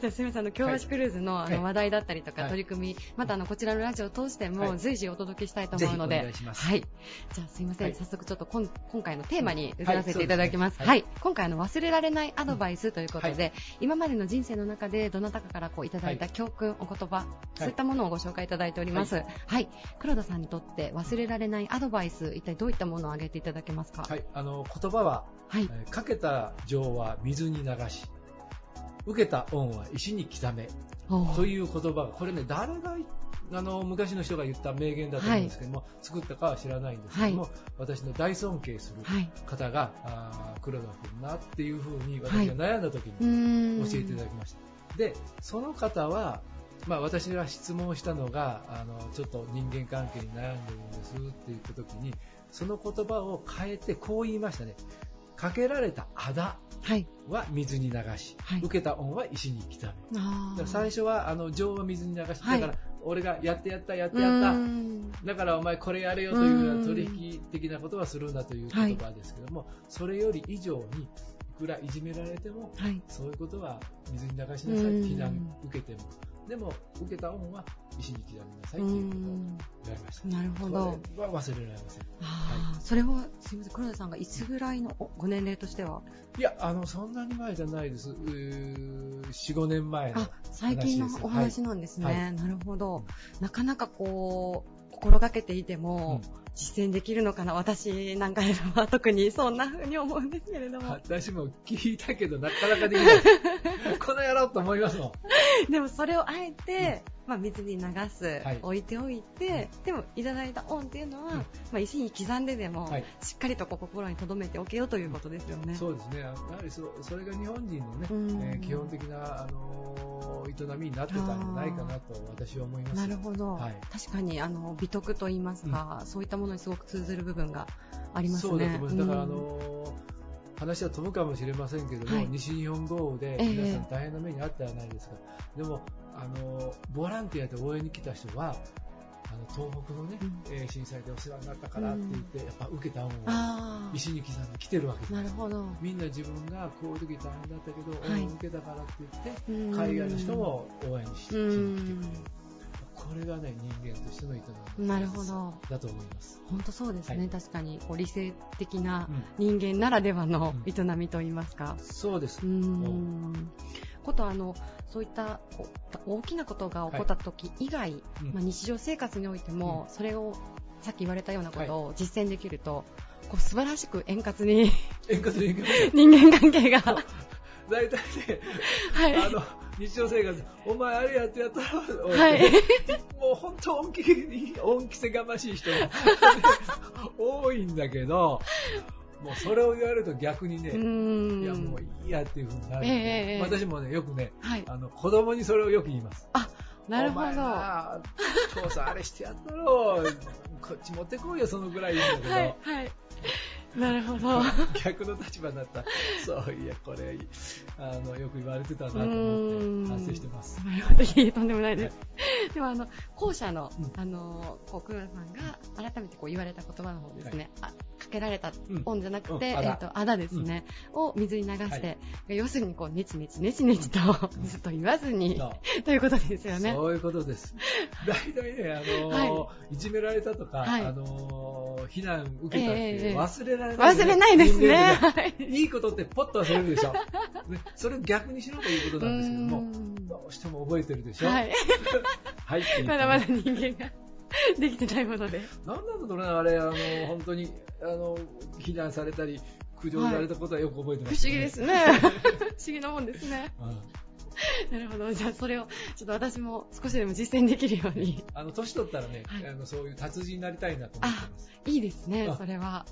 じゃあすみません、あの、京橋クルーズのあはいの話題だったりとかはい取り組み、またあの、こちらのラジオを通してもはい随時お届けしたいと思うので、願いします。はい。じゃあすいません、はい早速ちょっと今今回のテーマに移らせていただきます。はいはい。今回あの忘れられないアドバイスということで、は今までの人生の中でどなたかからこういただいた教訓、お言葉、そういったものをご紹介いただいております。はい。黒田さんにとって忘れられないアドバイス、一体どういったものを挙げていただけますか？はい、あの言葉は、はい。えーかけた情は水に流し、受けた恩は石に刻めという言葉が、これね、誰があの昔の人が言った名言だと思うんですけども、作ったかは知らないんですけども、私の大尊敬するはい。方が、あー黒田君なっていうふうに私が悩んだ時にん。教えていただきました。で、その方は、まあ、私が質問したのがあのちょっと人間関係に悩んでるんですって言った時にその言葉を変えてこう言いましたね。かけられたあだはい。は水に流し、はい。受けた恩は石に刻め最初はあの情は水に流し、はいだから俺がやってやったやってうやった。だからお前これやれよというよううなん取引的なことはするんだという言葉ですけども、それより以上にいくらいじめられてもはい。そういうことは水に流しなさいうん非難受けてもでも受けた恩は石に刻みなさいっていうことを言われました。なるほど。これは忘れられません。あーそれは、すみません、黒田さんがいつぐらいのおご年齢としては、いや、あの、そんなに前じゃないです。うー4、5年前のあ、最近のお話なんですね。はいなるほど。なかなかこう、心がけていても、実践できるのかな？私なんかでは特にそんな風に思うんですけれども。私も聞いたけど、なかなかできない。この野郎と思いますもん。でもそれをあえて、まあ、水に流す、はい置いておいて、でもいただいた恩っていうのは、まあ、石に刻んででも、はいしっかりと心に留めておけよということですよね。そうですね。やはりそそれが日本人のね、うんえー基本的な、あのー営みになってたんじゃないかなと私は思います。なるほど、はい確かにあの美徳と言いますか、そういったものにすごく通ずる部分がありますね。そうだと思います。だから、あうんのー話は飛ぶかもしれませんけども、はい西日本豪雨でええ皆さん大変な目にあったじゃないですか。でも、あのーボランティアで応援に来た人は、あの東北のね、うん。えー震災でお世話になったからって言って、やっぱ受けた恩をあ石に刻んで来てるわけですあ、なるほど。みんな自分がこういう時大変だったけど、はい。応援を受けたからって言って、うん。海外の人も応援ししうに来てくれる。ん。これがね、人間としての営みなるほど。だと思います。本当そうですね、はい。確かにこう理性的なうん。人間ならではのうん。営みといいますか。そうです。ことあのそういった大きなことが起こった時以外、うん。まあ、日常生活においても、それをさっき言われたようなことを実践できると、こう素晴らしく円滑に円滑に人間関係が、は大体ね、い、あの、日常生活、お前あれやってやったろ、はい。もう本当恩着に、恩着せがましい人が多いんだけど、もうそれを言われると逆にね、いやもういいやっていうふうになるええええ私もね、よくね、はい、あの、子供にそれをよく言います。なるほど。お前な父さんあれしてやったろ、こっち持ってこいよ、そのぐらい言うんだけど、はい、はい。なるほど。逆の立場になったら、そういや、これ、あの、よく言われてたなとう思って、反省してます。いえとんでもないです。でも、あの、後者の、うんあの、こう、黒田さんが改めてこう言われた言葉の方ですね、あかけられたうん。恩じゃなくて、うんえっ、あだと、あだですね、を水に流して、要するにこう、ネチネチネチネチと、ずっと言わずに、ということですよね。そういうことです。大体ね、あのー、はい。じめられたとか、はい。あのー、非難受けたっええて忘れられない、忘れないですね。ねいいことってポッと忘れるでしょ。ね、それ逆にしろということなんですけども、どうしても覚えてるでしょ。はい。はい。まだまだ人間が できてないもので。なんなんだろうね、あれ、あの、本当に、あの、非難されたり、苦情されたことはよく覚えて不ます、思議です。ね。不思議なもんですね。うんなるほど。じゃあ、それを、ちょっと私も少しでも実践できるように。あの、年取ったらね、はいあのそういう達人になりたいなと思ってます。いいですねあ、それは。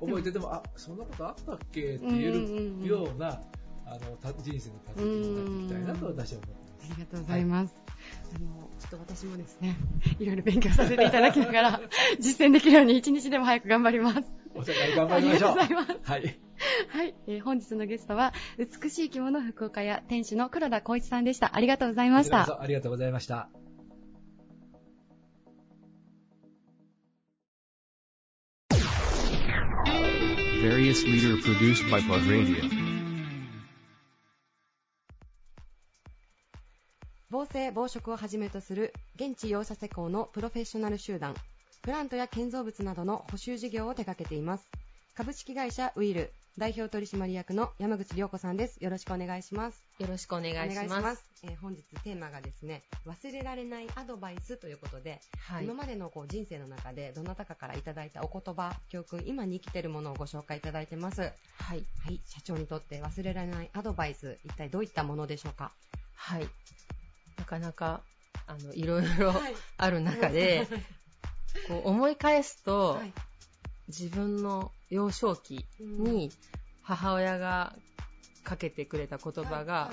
うん覚えてても、あ、そんなことあったっけって言えるような、あの、た人生の達人になっていきたいなと私は思ってありがとうございます。あの、ちょっと私もですね、いろいろ勉強させていただきながら、実践できるように一日でも早く頑張ります。お互い頑張りましょう。ありがとうございますはい。はい、えー本日のゲストは、美しい着物福岡屋店主の黒田光一さんでした。ありがとうございました。そありがとうございました。Various leader produced by Plug Radio. 防災防食をはじめとする現地養蚕施工のプロフェッショナル集団、プラントや建造物などの補修事業を手掛けています。株式会社ウィル代表取締役の山口良子さんです。よろしくお願いします。よろしくお願いします。ます。えー本日テーマがですね、忘れられないアドバイスということで、はい今。までのこう人生の中でどなたかからいただいたお言葉、教訓、今に生きているものをご紹介いただいてます。はい。はい、社長にとって忘れられないアドバイス、一体どういったものでしょうか？はい。なかなか、あの、いろいろはい。ある中で、こう思い返すと、はい。自分の幼少期に母親がかけてくれた言葉が、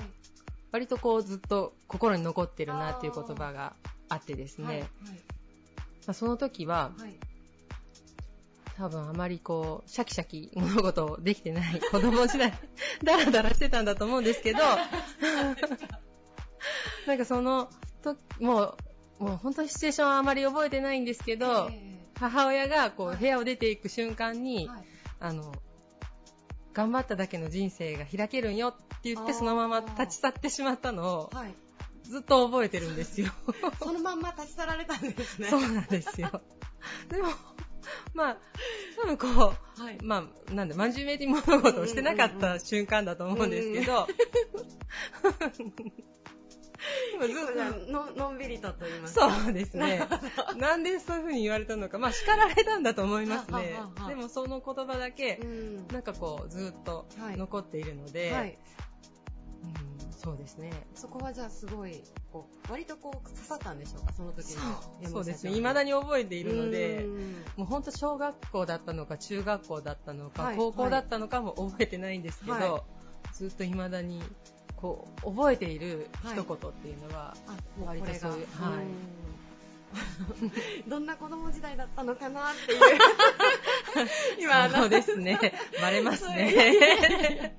割とこうずっと心に残ってるなっていう言葉があってですね、その時ははい。多分あまりこうシャキシャキ物事をできてない子供時代 ダラダラしてたんだと思うんですけど なんかそのともうもう本当にシチュエーションはあまり覚えてないんですけど、え母親がこはいう部屋を出ていく瞬間に、ーはいあの頑張っただけの人生が開けるんよって言ってそのまま立ち去ってしまったのをはいずっと覚えてるんですよ。そのまんま立ち去られたんですね。そうなんですよ。でも、まあ、多分こう、はい。まあ、なんで、真面目に物事をしてなかった瞬間だと思うんですけど、結構じゃあののんびりとと言いますか。そうですね。なんでそういう風に言われたのか、まあ叱られたんだと思いますねでもその言葉だけう、ん。なんかこう、ずっとはい残っているので、はい。うんそうですね。そこはじゃあすごい、こう、割とこう、刺さったんでしょうか、その時の。そうですね。未だに覚えているのでう、んもう本当小学校だったのか、中学校だったのか、はい高校だったのかも覚えてないんですけど、はずっと未だに、こう、覚えている一言っていうのは、あ、もう割こと。そういうはいうん どんな子供時代だったのかなっていう。今、あのそうですね。バレますいね。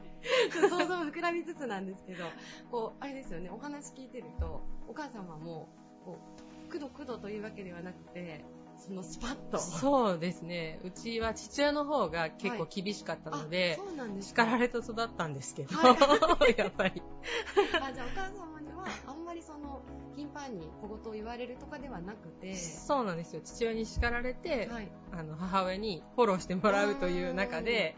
想像膨らみつつなんですけど、こう、あれですよね、お話聞いてると、お母様も、こう、くどくどというわけではなくて、そのスパッと。そうですね。うちは父親の方が結構厳しかったので、あそうなんです叱られて育ったんですけど、は やっぱり。あじゃあお母様にはあんまりその頻繁に小言を言われるとかではなくて、そうなんですよ。父親に叱られて、はい、あの母親にフォローしてもらうという中で、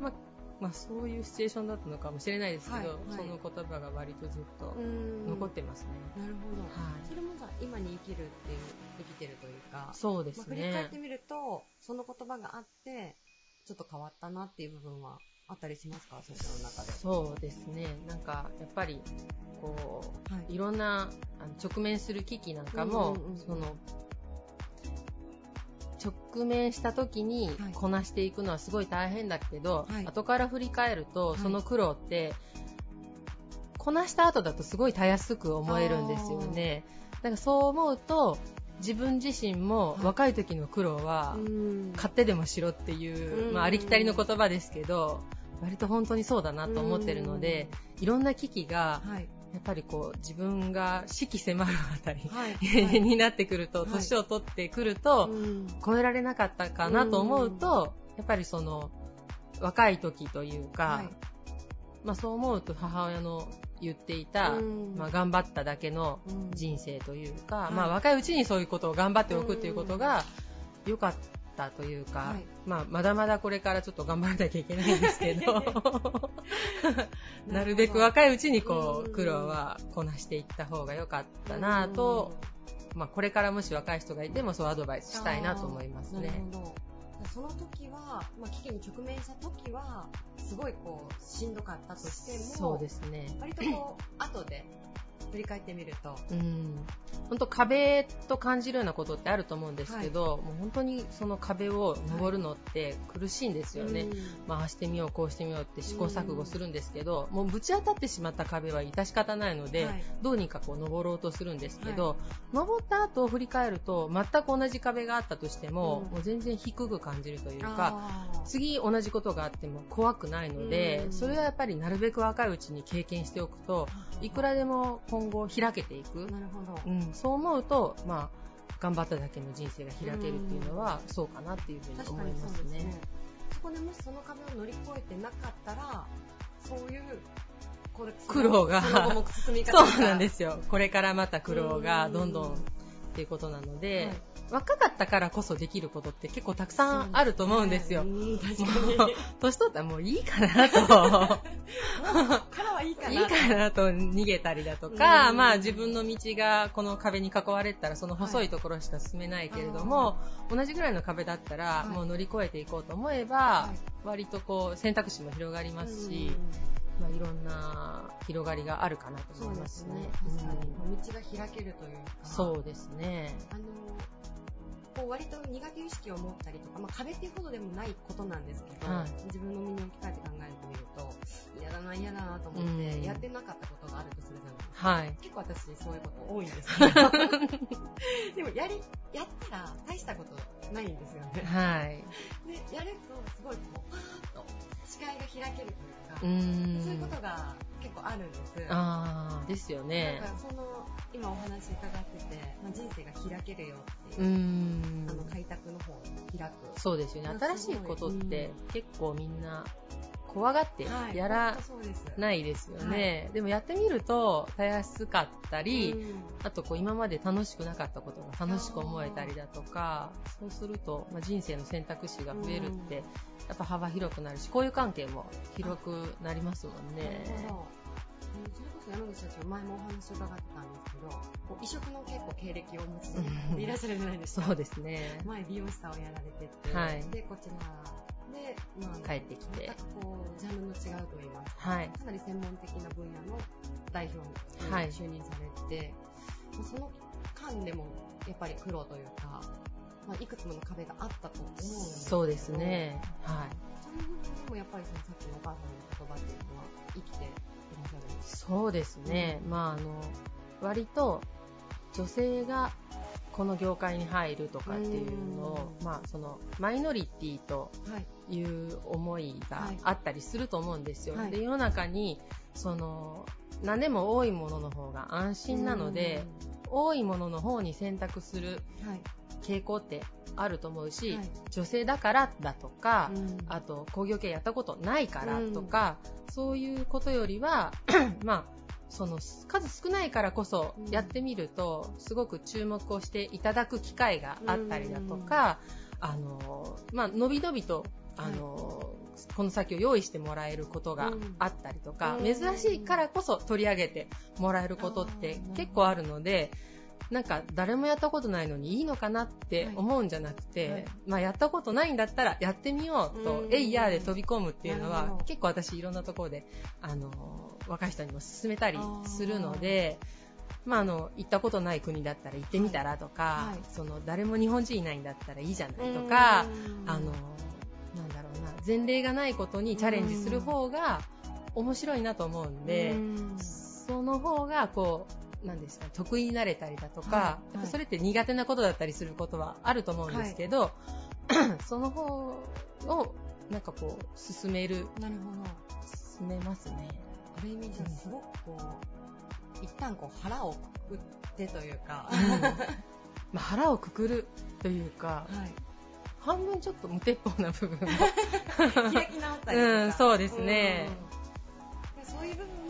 まあ、まあ、そういうシチュエーションだったのかもしれないですけど、はいはいその言葉が割とずっとうん残ってますね。なるほど、はいそれもじゃあ今に生きるっていう生きてるというか、そうですまあ、振り返ねって。みるとその言葉があってちょっと変わったなっていう部分はあったりしますか？先生の中で。そうですね。なんか、やっぱり、こう、はいいろんな直面する危機なんかも、うんうんうんうんその、直面した時にはい。こなしていくのはすごい大変だけど、はい。後から振り返ると、はい。その苦労って、こなした後だとすごいたやすく思えるんですよね。だからそう思うと、自分自身もはい。若い時の苦労は、うん。買ってでもしろっていう、うん。まあ、ありきたりの言葉ですけど、割と本当にそうだなと思ってるので、いろんな危機が、はいやっぱりこう、自分が死期迫るあたり、はい になってくると、はい。年を取ってくると、うん。超えられなかったかなと思うと、やっぱりその、若い時というか、はい。まあそう思うと母親の言っていた、うん。まあ頑張っただけのうん。人生というか、い。まあ若いうちにそういうことを頑張っておくっていうことが良かったというか、はい。まあまだまだこれからちょっと頑張らなきゃいけないんですけど、なるべく若いうちにこう苦労はこなしていった方が良かったなと、まあこれからもし若い人がいてもそうアドバイスしたいなと思いますね。その時は、まあ、危機に直面した時は、すごいこう、しんどかったとしても、そうですね。割とこう、後で振り返ってみると、うん。本当壁と感じるようなことってあると思うんですけど、もう本当にその壁を登るのって苦しいんですよね。まあ、ああしてみよう、こうしてみようって試行錯誤するんですけど、もうぶち当たってしまった壁は致し方ないので、はい。どうにかこう登ろうとするんですけど、登った後を振り返ると、全く同じ壁があったとしても、うん。もう全然低く感じるというか、次同じことがあっても怖くないので、うん。それはやっぱりなるべく若いうちに経験しておくと、いくらでも今後開けていく。なるほど。うん、そう思うと、まあ、頑張っただけの人生が開けるっていうのは、そうかなっていうふうに思い確かにますねそうですね。。そこでもしその壁を乗り越えてなかったら、そういう、これ苦労が そうなんですすよ。これからまた苦労がどんどんっていうことなので、はい若かったからこそできることって結構たくさんあると思うんですよ。うん確かもうに。年取ったらもういいかなと。からはいいかな。いいかなと逃げたりだとか、うんまあ自分の道がこの壁に囲われてたらその細いところしか進めないけれども、同じぐらいの壁だったらはいもう乗り越えていこうと思えば、はい割とこう選択肢も広がりますし、まあいろんな広がりがあるかなとそうで思いますすねね。。確かに。道が開けるというか。うんそうですね。あの、こう割と苦手意識を持ったりとか、まあ、壁っていうほどでもないことなんですけど、はい自分の身に置き換えて考えてみると、嫌だな、嫌だなと思って、うんやってなかったことがあるとするじゃないですか。はい。結構私そういうこと多いんですけど、でもやり、やったら大したことないんですよね。はい。で、やるとすごいこう、パーッと視界が開けるというか。そういうことが結構あるんです。ああ、ですよねなん。かその、今お話伺ってて、まあ、人生が開けるよっていう、んあ。の開拓の方を開く。そうですよね。まあ新しいことって結構みんな怖がってはいやらないですよね。でもやってみると、たやすかったり、うんあとこう今まで楽しくなかったことが楽しく思えたりだとか、そうすると、まあ、人生の選択肢が増えるって、やっぱ幅広くなるし、交友関係も広くなりますもんね。それこそ山口社長、前もお話伺ってたんですけど、こう異色の結構経歴をお持ちでいらっしゃるじゃないですか。そうですね。前美容師さんをやられてて、はいで、こちらで、まあ、帰ってきて全くこう、ジャンルの違うといいますか、はいかなり専門的な分野の代表にはい就任されて、まあその間でもやっぱり苦労というか、まあ、いくつもの壁があったと思うんですけどそうですね。はい。そういう部分でもやっぱりそのさっきのお母さんの言葉っていうのは生きていらっしゃるんですそうですね。まあ、あの、割と、女性がこの業界に入るとかっていうのを、まあ、その、マイノリティとはい。いう思いがはいあったりすると思うんですよ。はいで、世の中に、その、何でも多いものの方が安心なので、多いものの方に選択する。傾向ってあると思うし、はい女性だからだとか、うんあと工業系やったことないからとか、そういうことよりは、まあ、その数少ないからこそうん。やってみると、すごく注目をしていただく機会があったりだとか、あの、まあ、のびのびと、あの、この先を用意してもらえることがあったりとか、うん。珍しいからこそ取り上げてもらえることって結構あるので、なんか誰もやったことないのにいいのかなって思うんじゃなくて、はい。まあやったことないんだったらやってみようと、うん。えいやーで飛び込むっていうのは結構私いろんなところで、あの、若い人にも勧めたりするので、まああの、行ったことない国だったら行ってみたらとか、はいはい。その誰も日本人いないんだったらいいじゃないとか、うん。あの、なんだろうな、前例がないことにチャレンジする方が面白いなと思うんで、うん。その方が、こう、なんですか、得意になれたりだとか、はいやっぱそれって苦手なことだったりすることはあると思うんですけど、その方を、なんかこう、進める、なるほど。進めますね。ある意味じゃすごくこう、一旦こう腹をくくってというか、まあ、腹をくくるというか、はい。半分ちょっと無鉄砲な部分も。開き直ったりとか。うんそうですねうん。でそういう部分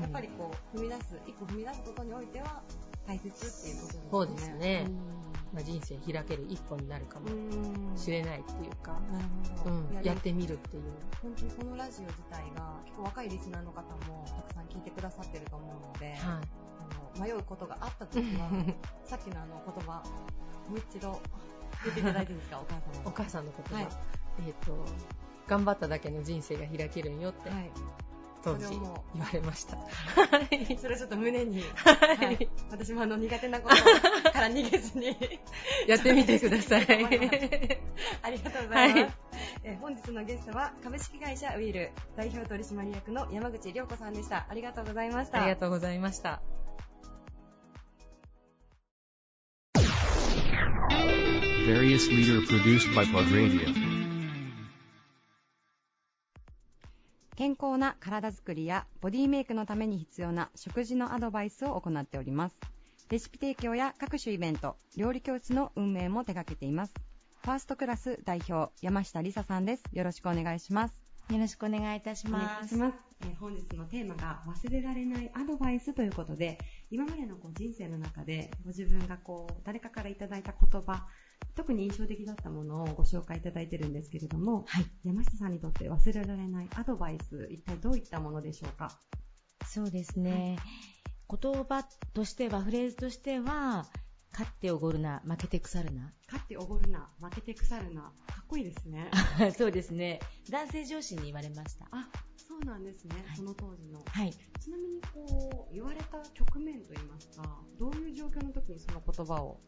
やっぱりこう、踏み出す、一歩踏み出すことにおいては、大切っていうことですね。そうですね。まあ、人生開ける一歩になるかもうん。しれないっていうか、なるほど。うん。いややってみるっていう。本当にこのラジオ自体が結構若いリスナーの方もたくさん聞いてくださってると思うので、はい。あの迷うことがあった時は さっきのあの言葉もう一度 言っていただいていいですか？お母様お母さんの言葉、はい。えっ、と、頑張っただけの人生が開けるんよって、はい当時それをも言われました。それをちょっと胸に、はい。はい。私もあの苦手なことから逃げずに。やってみてください。ありがとうございます、はい。えー本日のゲストは株式会社ウィール代表取締役の山口涼子さんでした。ありがとうございました。ありがとうございました。Various leader produced by Plug Radio. 健康な体づくりやボディメイクのために必要な食事のアドバイスを行っております。レシピ提供や各種イベント、料理教室の運営も手掛けています。ファーストクラス代表、山下りささんです。よろしくお願いします。よろしくお願いいたしお願いします。えー本日のテーマが忘れられないアドバイスということで、今までのこう人生の中でご自分がこう誰かからいただいた言葉、特に印象的だったものをご紹介いただいてるんですけれども、はい。山下さんにとって忘れられないアドバイス、一体どういったものでしょうか？そうですね。言葉としては、フレーズとしては、勝っておごるな、負けて腐るな。勝っておごるな、負けて腐るな。かっこいいですね。そうですね。男性上司に言われました。あ、そうなんですね。はいその当時の。はい。ちなみにこう、言われた局面といいますか、どういう状況の時にその言葉を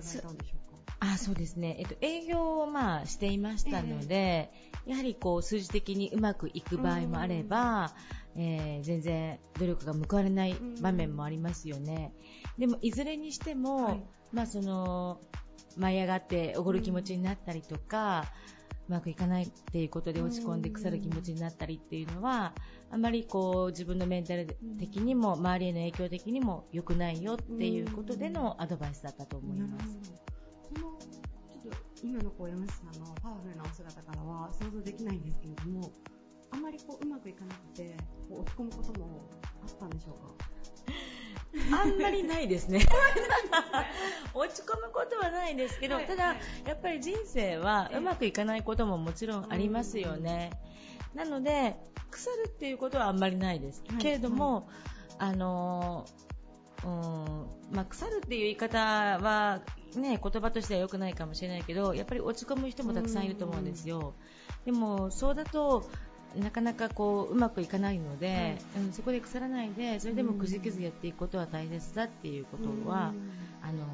いただいたんでしょうか？あ、そうですね。えっと、営業をまあしていましたので、やはりこう、数字的にうまくいく場合もあれば、えー全然努力が報われない場面もありますよね。でも、いずれにしても、はい。まあその、舞い上がっておごる気持ちになったりとか、うまくいかないっていうことで落ち込んで腐る気持ちになったりっていうのは、あまりこう自分のメンタル的にも周りへの影響的にも良くないよっていうことでのアドバイスだったと思います。この、ちょっと今のこう山下さんのパワフルなお姿からは想像できないんですけれども、くいかなくて、こう落ち込むこともあったんでしょうか？あんまりないですね。落ち込むことはないですけど、ただ、やっぱり人生はうまくいかないことももちろんありますよね。なので、腐るっていうことはあんまりないです。けれども、あのうんまあ、腐るっていう言い方は、ね、言葉としては良くないかもしれないけどやっぱり落ち込む人もたくさんいると思うんですよ。でもそうだとなかなかこううまくいかないので、うん、そこで腐らないでそれでもくじくじやっていくことは大切だっていうことは、あの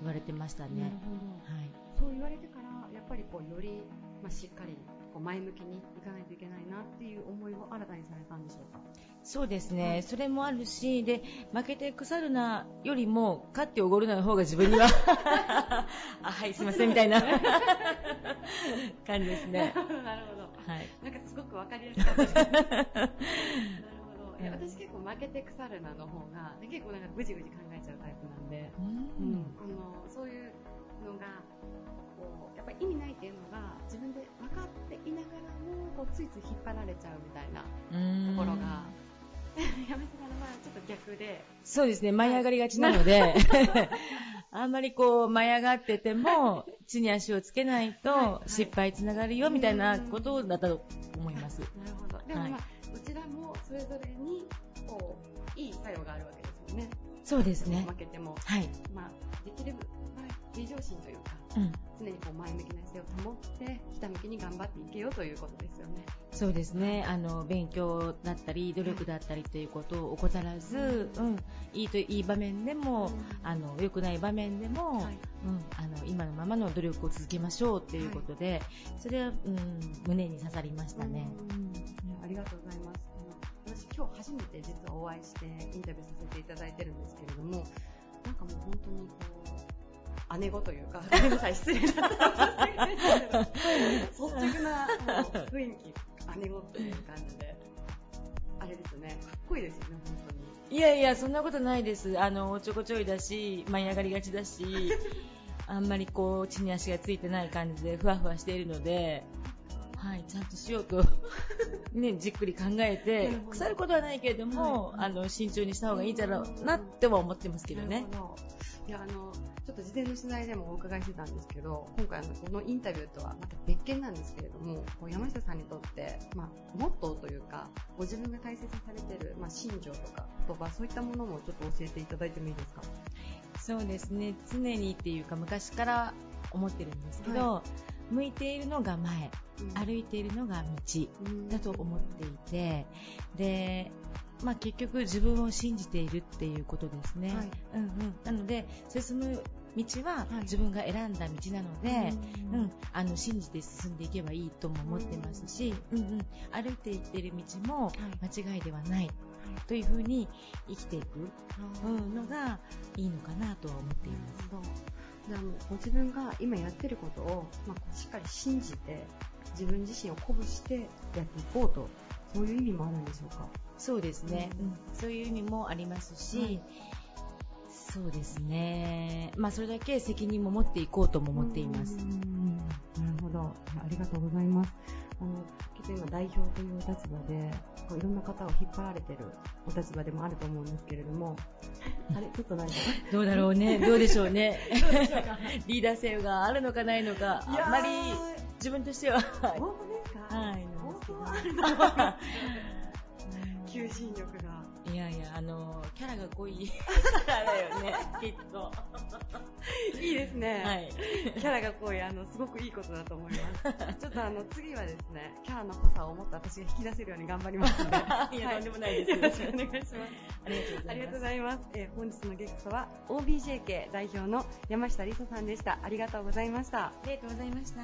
言われてましたね。はい、そう言われてからやっぱりこうより、まあ、しっかりこう前向きにいかないといけないなっていう思いを新たにされたんでしょうか？そうですね、はい、それもあるしで負けて腐るなよりも勝っておごるなの方が自分には。あはいすいませんみたいな。感じですね。なるほど、はい、なんかすごくわかりやすかったですなるほど。私結構負けて腐るなの方が結構なんかぐじぐじ考えちゃうタイプなんで、うん、うん、あのそういうのがこうやっぱり意味ないっていうのが自分で分かっていながらもこうついつい引っ張られちゃうみたいなところが やめさんのはちょっと逆で。そうですね、舞い上がりがちなので、はい、あんまりこう舞い上がってても、地に足をつけないと失敗つながるよみたいなことだったと思います。なるほど。でもまあ、はい、どちらもそれぞれに、こう、いい作用があるわけですよね。そうですね。負けても。はい。まあ、できる平常心というか、うん、常にこう前向きな姿勢を保ってひたむきに頑張っていけようということですよね。そうですね。あの勉強だったり努力だったりということを怠らず、うん、いいといい場面でも、うん、あの良くない場面でも、はい、うん、あの今のままの努力を続けましょうということで、はい、それは、うん、胸に刺さりましたね。ありがとうございます。私今日初めて実はお会いしてインタビューさせていただいてるんですけれども、なんかもう本当にこう姉子というか、ごめんなさい、失礼な。率直な雰囲気、姉子という感じで、あれですね、かっこいいですよね、本当に。いやいや、そんなことないです。あの、おちょこちょいだし、舞い上がりがちだし、あんまりこう、地に足がついてない感じで、ふわふわしているので、はい、ちゃんとしようと、ね、じっくり考えて、腐ることはないけれども、はい、あの、慎重にした方がいいんだろうなっては思ってますけどね。いや、あの、ちょっと事前の取材でもお伺いしてたんですけど、今回のこのインタビューとはまた別件なんですけれども、こう山下さんにとって、まあ、モットーというか、ご自分が大切にされている、まあ、信条とか言葉、そういったものもちょっと教えていただいてもいいですか？そうですね、常にっていうか昔から思ってるんですけど、はい、向いているのが前、うん、歩いているのが道だと思っていて、で、まあ、結局自分を信じているっていうことですね。はい、うんうん、なので進む道は自分が選んだ道なので、うん、うん、あの信じて進んでいけばいいとも思ってますし、うん。うん、歩いていっている道も間違いではない。というふうに生きていくのがいいのかなとは思っています。じゃあもうご自分が今やってることを、まあ、しっかり信じて自分自身を鼓舞してやっていこうとそういう意味もあるんでしょうか？そうですね、うん、そういう意味もありますし、そうですね、まあ、それだけ責任も持っていこうとも思っています。なるほど、ありがとうございます。あの結構今代表という立場でこういろんな方を引っ張られてるお立場でもあると思うんですけれども、あれちょっと何か どうだろ うね、どうでしょうね。リーダー性があるのかないのか、あんまり自分としては。本当ですか？はい。求心力が。いやいや、あの、キャラが濃い だよね、きっと。いいですね。はい。キャラが濃い、あの、すごくいいことだと思います。ちょっとあの、次はですね、キャラの濃さをもっと私が引き出せるように頑張りますので。いや、とんでもないです。よろしくお願いします。ありがとうございます。えー、本日のゲストは、OBJK 代表の山下理沙さんでした。ありがとうございました。ありがとうございました。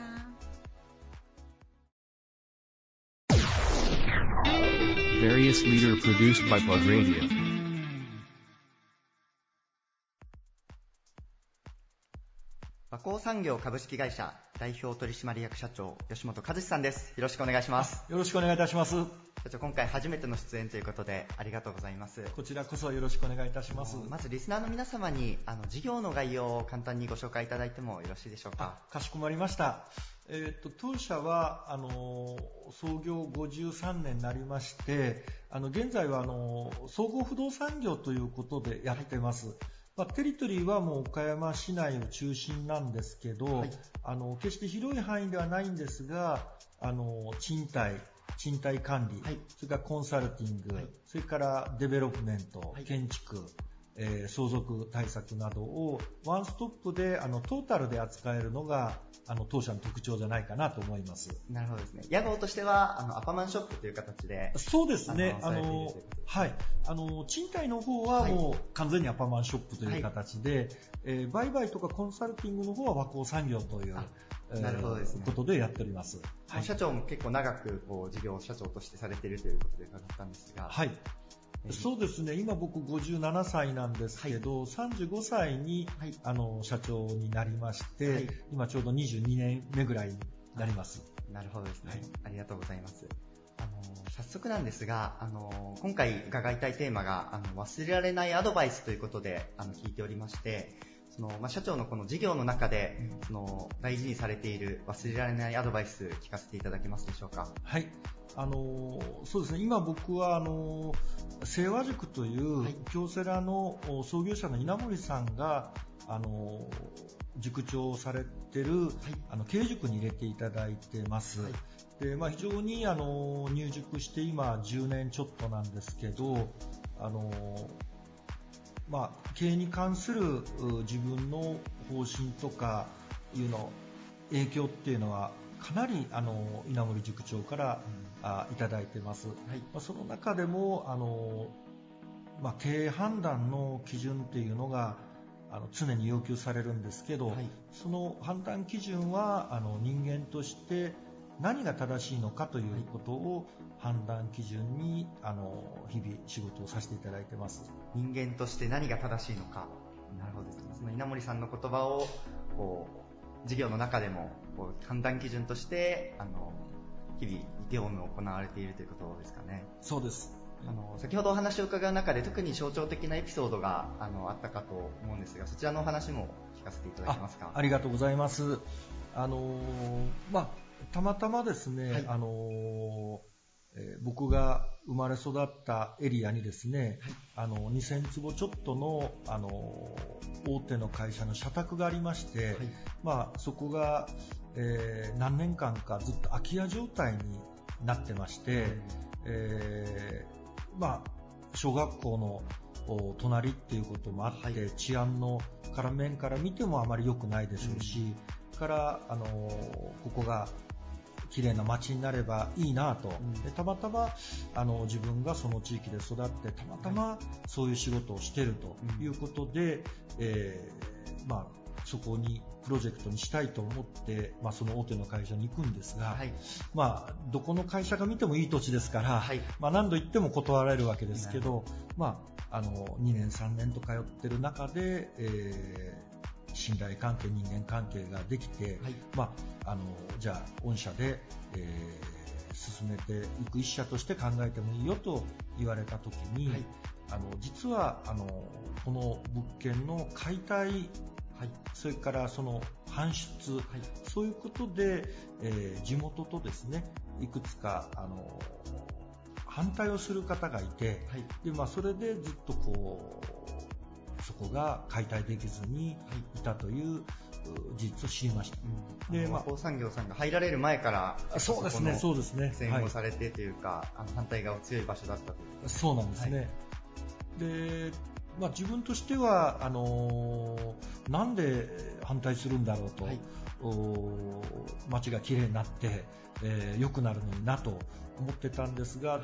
Various leader produced by Plug Radio. 和光産業株式会社代表取締役社長吉本和志さんです。よろしくお願いします。よろしくお願いいたします。社長今回初めての出演ということでありがとうございます。こちらこそよろしくお願いいたします。まずリスナーの皆様にあの事業の概要を簡単にご紹介いただいてもよろしいでしょうか？かしこまりました。えーと、当社はあの創業53年になりましてあの現在はあの総合不動産業ということでやってます、まあ、テリトリーはもう岡山市内を中心なんですけど、はい、あの決して広い範囲ではないんですがあの賃貸賃貸管理、はい、それからコンサルティング、はい、それからデベロップメント、建築、えー、相続対策などをワンストップであのトータルで扱えるのがあの当社の特徴じゃないかなと思います。なるほどですね。屋号としてはあのアパマンショップという形で。そうですね。あのはい。あの賃貸の方はもう完全にアパマンショップという形で、はい、えー、売買とかコンサルティングの方は和光産業という。なるほどですね。ことでやっております。はい、社長も結構長くこう事業社長としてされているということで伺ったんですが。はい。そうですね、今僕57歳なんですけど、はい、35歳に、はい、あの社長になりまして、はい、今ちょうど22年目ぐらいになります。なるほどですね。ありがとうございます。あの早速なんですが、あの今回伺いたいテーマがあの忘れられないアドバイスということであの聞いておりまして、そのまあ、社長のこの事業の中で、その大事にされている忘れられないアドバイス聞かせていただけますでしょうか？はい。あのそうですね、今僕はあの清和塾という京セラの創業者の稲森さんがあの塾長をされてる、はい、あの経営塾に入れていただいてます。はい、でまあ、非常にあの入塾して今10年ちょっとなんですけど、あのまあ、経営に関する自分の方針とかいうの影響っていうのはかなりあの稲森塾長から、うん、あいただいてます、はい、まあ、その中でもあの、まあ、経営判断の基準っていうのがあの常に要求されるんですけど、はい、その判断基準はあの人間として何が正しいのかということを判断基準にあの日々仕事をさせていただいてます。人間として何が正しいのか。なるほど。その稲森さんの言葉をこう事業の中でもこう判断基準としてあの日々業務を行われているということですかね。そうです。あの先ほどお話を伺う中で特に象徴的なエピソードがあのあったかと思うんですがそちらのお話も聞かせていただけますか？ありがとうございます。あのまあ、たまたまですね、はい、あのえー、僕が生まれ育ったエリアにですね、はい、あの2000坪ちょっとのあの大手の会社の社宅がありまして、はい、まあ、そこが、えー、何年間かずっと空き家状態になってまして、えー、まあ、小学校の隣っていうこともあって、はい、治安の面から見てもあまり良くないでしょうし、うん、からあのここが綺麗な街になればいいなと、でたまたまあの自分がその地域で育ってたまたまそういう仕事をしているということで、えー、まあ、そこにプロジェクトにしたいと思って、まあ、その大手の会社に行くんですが、はい、まあ、どこの会社が見てもいい土地ですから、はい、まあ、何度行っても断られるわけですけど、まあ、あの2年、3年と通ってる中で、えー信頼関係、人間関係ができて、はい、まあ、あのじゃあ、御社で、えー、進めていく一社として考えてもいいよと言われたときに、はい、あの実はあのこの物件の解体、はい、それからその搬出、はい、そういうことで、えー、地元とですねいくつかあの反対をする方がいて、でまあ、それでずっとこうそこが解体できずにいたという事実を知りました。うん、で、まあ、産業さんが入られる前から、そうですね、そうですね。戦後されてというか、はい、あの反対側強い場所だったというそうなんですね。はい、で、まあ、自分としては、あのー、なんで反対するんだろうと、はい、街が綺麗になって、えー、良くなるのになと思ってたんですが、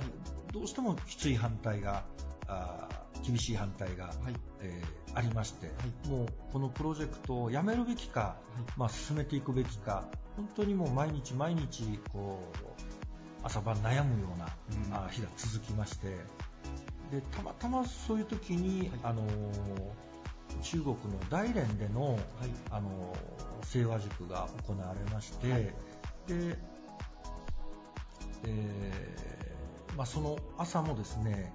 どうしてもきつい反対が、あ厳しい反対が、はい、えー、ありまして、はい、もうこのプロジェクトをやめるべきか、はい、まあ、進めていくべきか本当にもう毎日毎日こう朝晩悩むような、うん、日が続きましてでたまたまそういう時に、あのー、中国の大連での、あのー清和塾が行われまして、はい、で、えー、まあ、その朝もですね、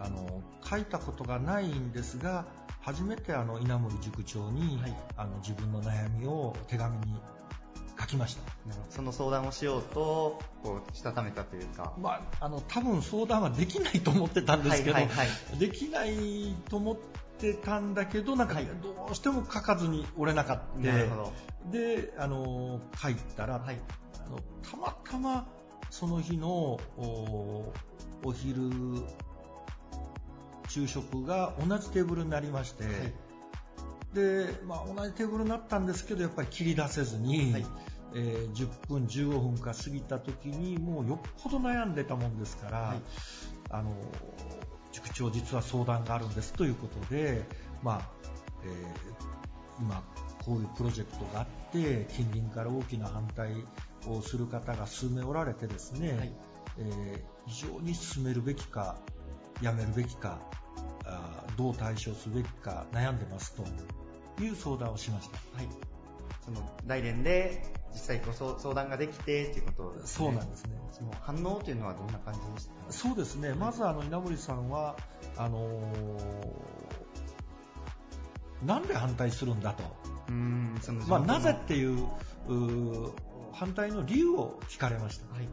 あの書いたことがないんですが初めてあの稲森塾長に、はい、あの自分の悩みを手紙に書きました。その相談をしようとこうしたためたというか、まあ、あの多分相談はできないと思ってたんですけど、はいはいはい、できないと思ってたんだけどなんかどうしても書かずに折れなかった、であの書いたら、はい、あのたまたまその日のお昼昼食が同じテーブルになりまして、はい、で、まあ、同じテーブルになったんですけどやっぱり切り出せずに、はい、えー、10分15分か過ぎた時にもうよっぽど悩んでたもんですから、はい、あの塾長実は相談があるんですということで、まあえー、今こういうプロジェクトがあって近隣から大きな反対をする方が数名おられてですね、はい、えー、非常に進めるべきかやめるべきかどう対処すべきか悩んでますという相談をしました。はい。その大連で実際ご相談ができてということですね。そうなんですね。その反応というのはどんな感じでした？かそうですね。まずあの稲森さんはあのー、なんで反対するんだと。うんそのまあ、なぜっていう反対の理由を聞かれました。はい。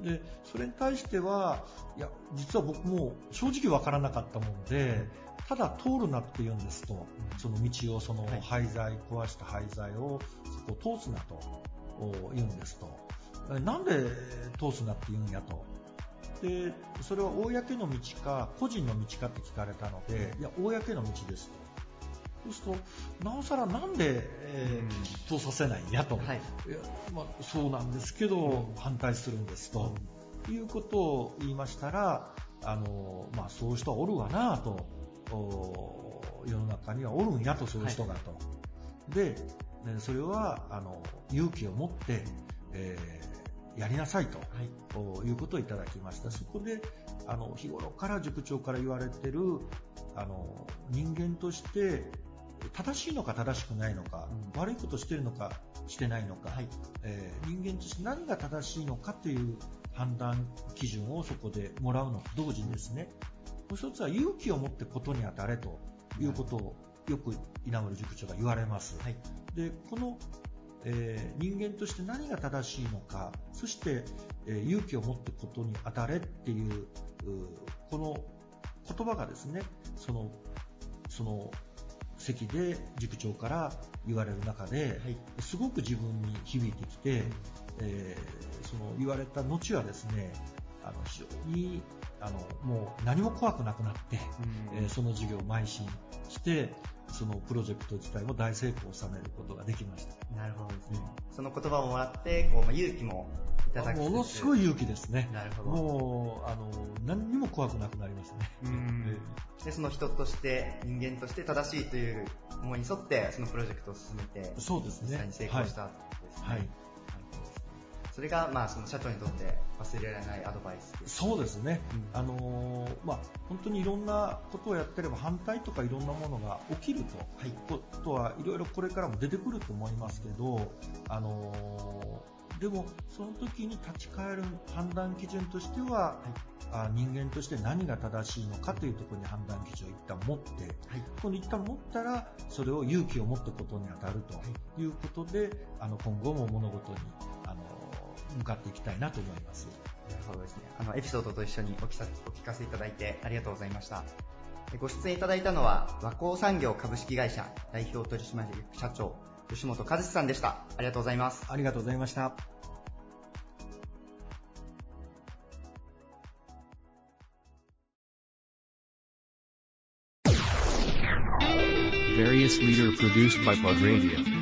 で、それに対しては、いや、実は僕も正直わからなかったもんで、ただ通るなって言うんですと、その道を、その廃材、壊した廃材をそこを通すなと言うんですと。なんで通すなって言うんやと。で、それは公の道か個人の道かって聞かれたので、いや、公の道ですと。そうすると、なおさらなんで、えー、通させないんやと、はい、まあ、そうなんですけど、反対するんですと、いうことを言いましたら、あのまあ、そういう人はおるわなと、世の中にはおるんやと、そういう人がと。はい、で、それはあの勇気を持って、えー、やりなさいと、はい、いうことをいただきました。そこであの日頃から塾長から言われてるあの人間として正しいのか正しくないのか、うん、悪いことしてるのかしてないのか、はい、えー、人間として何が正しいのかという判断基準をそこでもらうのと同時にですね、もう一つは勇気を持ってことに当たれということをよく稲森塾長が言われます。はい、でこのえー、人間として何が正しいのか、そして、えー、勇気を持ってことに当たれっていうこの言葉がですね、その、その席で塾長から言われる中で、はい、すごく自分に響いてきて、えー、その言われた後はですね、あの非常にあのもう何も怖くなくなって、うん、えー、その授業を邁進して、そのプロジェクト自体も大成功を収めることができました。なるほどですね。うん、その言葉をもらって、こう、まあ、勇気もいただくものすごい勇気ですね。なるほど。もう、あの、何にも怖くなくなりましたね。うん。で、その人として、人間として正しいという思いに沿って、そのプロジェクトを進めて、そうですね。実際に成功したということですね。はい。はいそれが、まあ、その社長にとって忘れられないアドバイスそうですね、うん、あのー、まあ、本当にいろんなことをやってれば反対とかいろんなものが起きると、はい、ことはいろいろこれからも出てくると思いますけど、あのー、でもその時に立ち返る判断基準としては、はい。あ人間として何が正しいのかというところに判断基準を一旦持って、はい、この一旦持ったらそれを勇気を持ったことに当たるということで、あの今後も物事に向かっていきたいなと思います。そうですね。あの、エピソードと一緒にお聞かせいただいてありがとうございました。ご出演いただいたのは、和光産業株式会社代表取締役社長、吉本和志さんでした。ありがとうございます。ありがとうございました。Various leader produced by Pod Radio.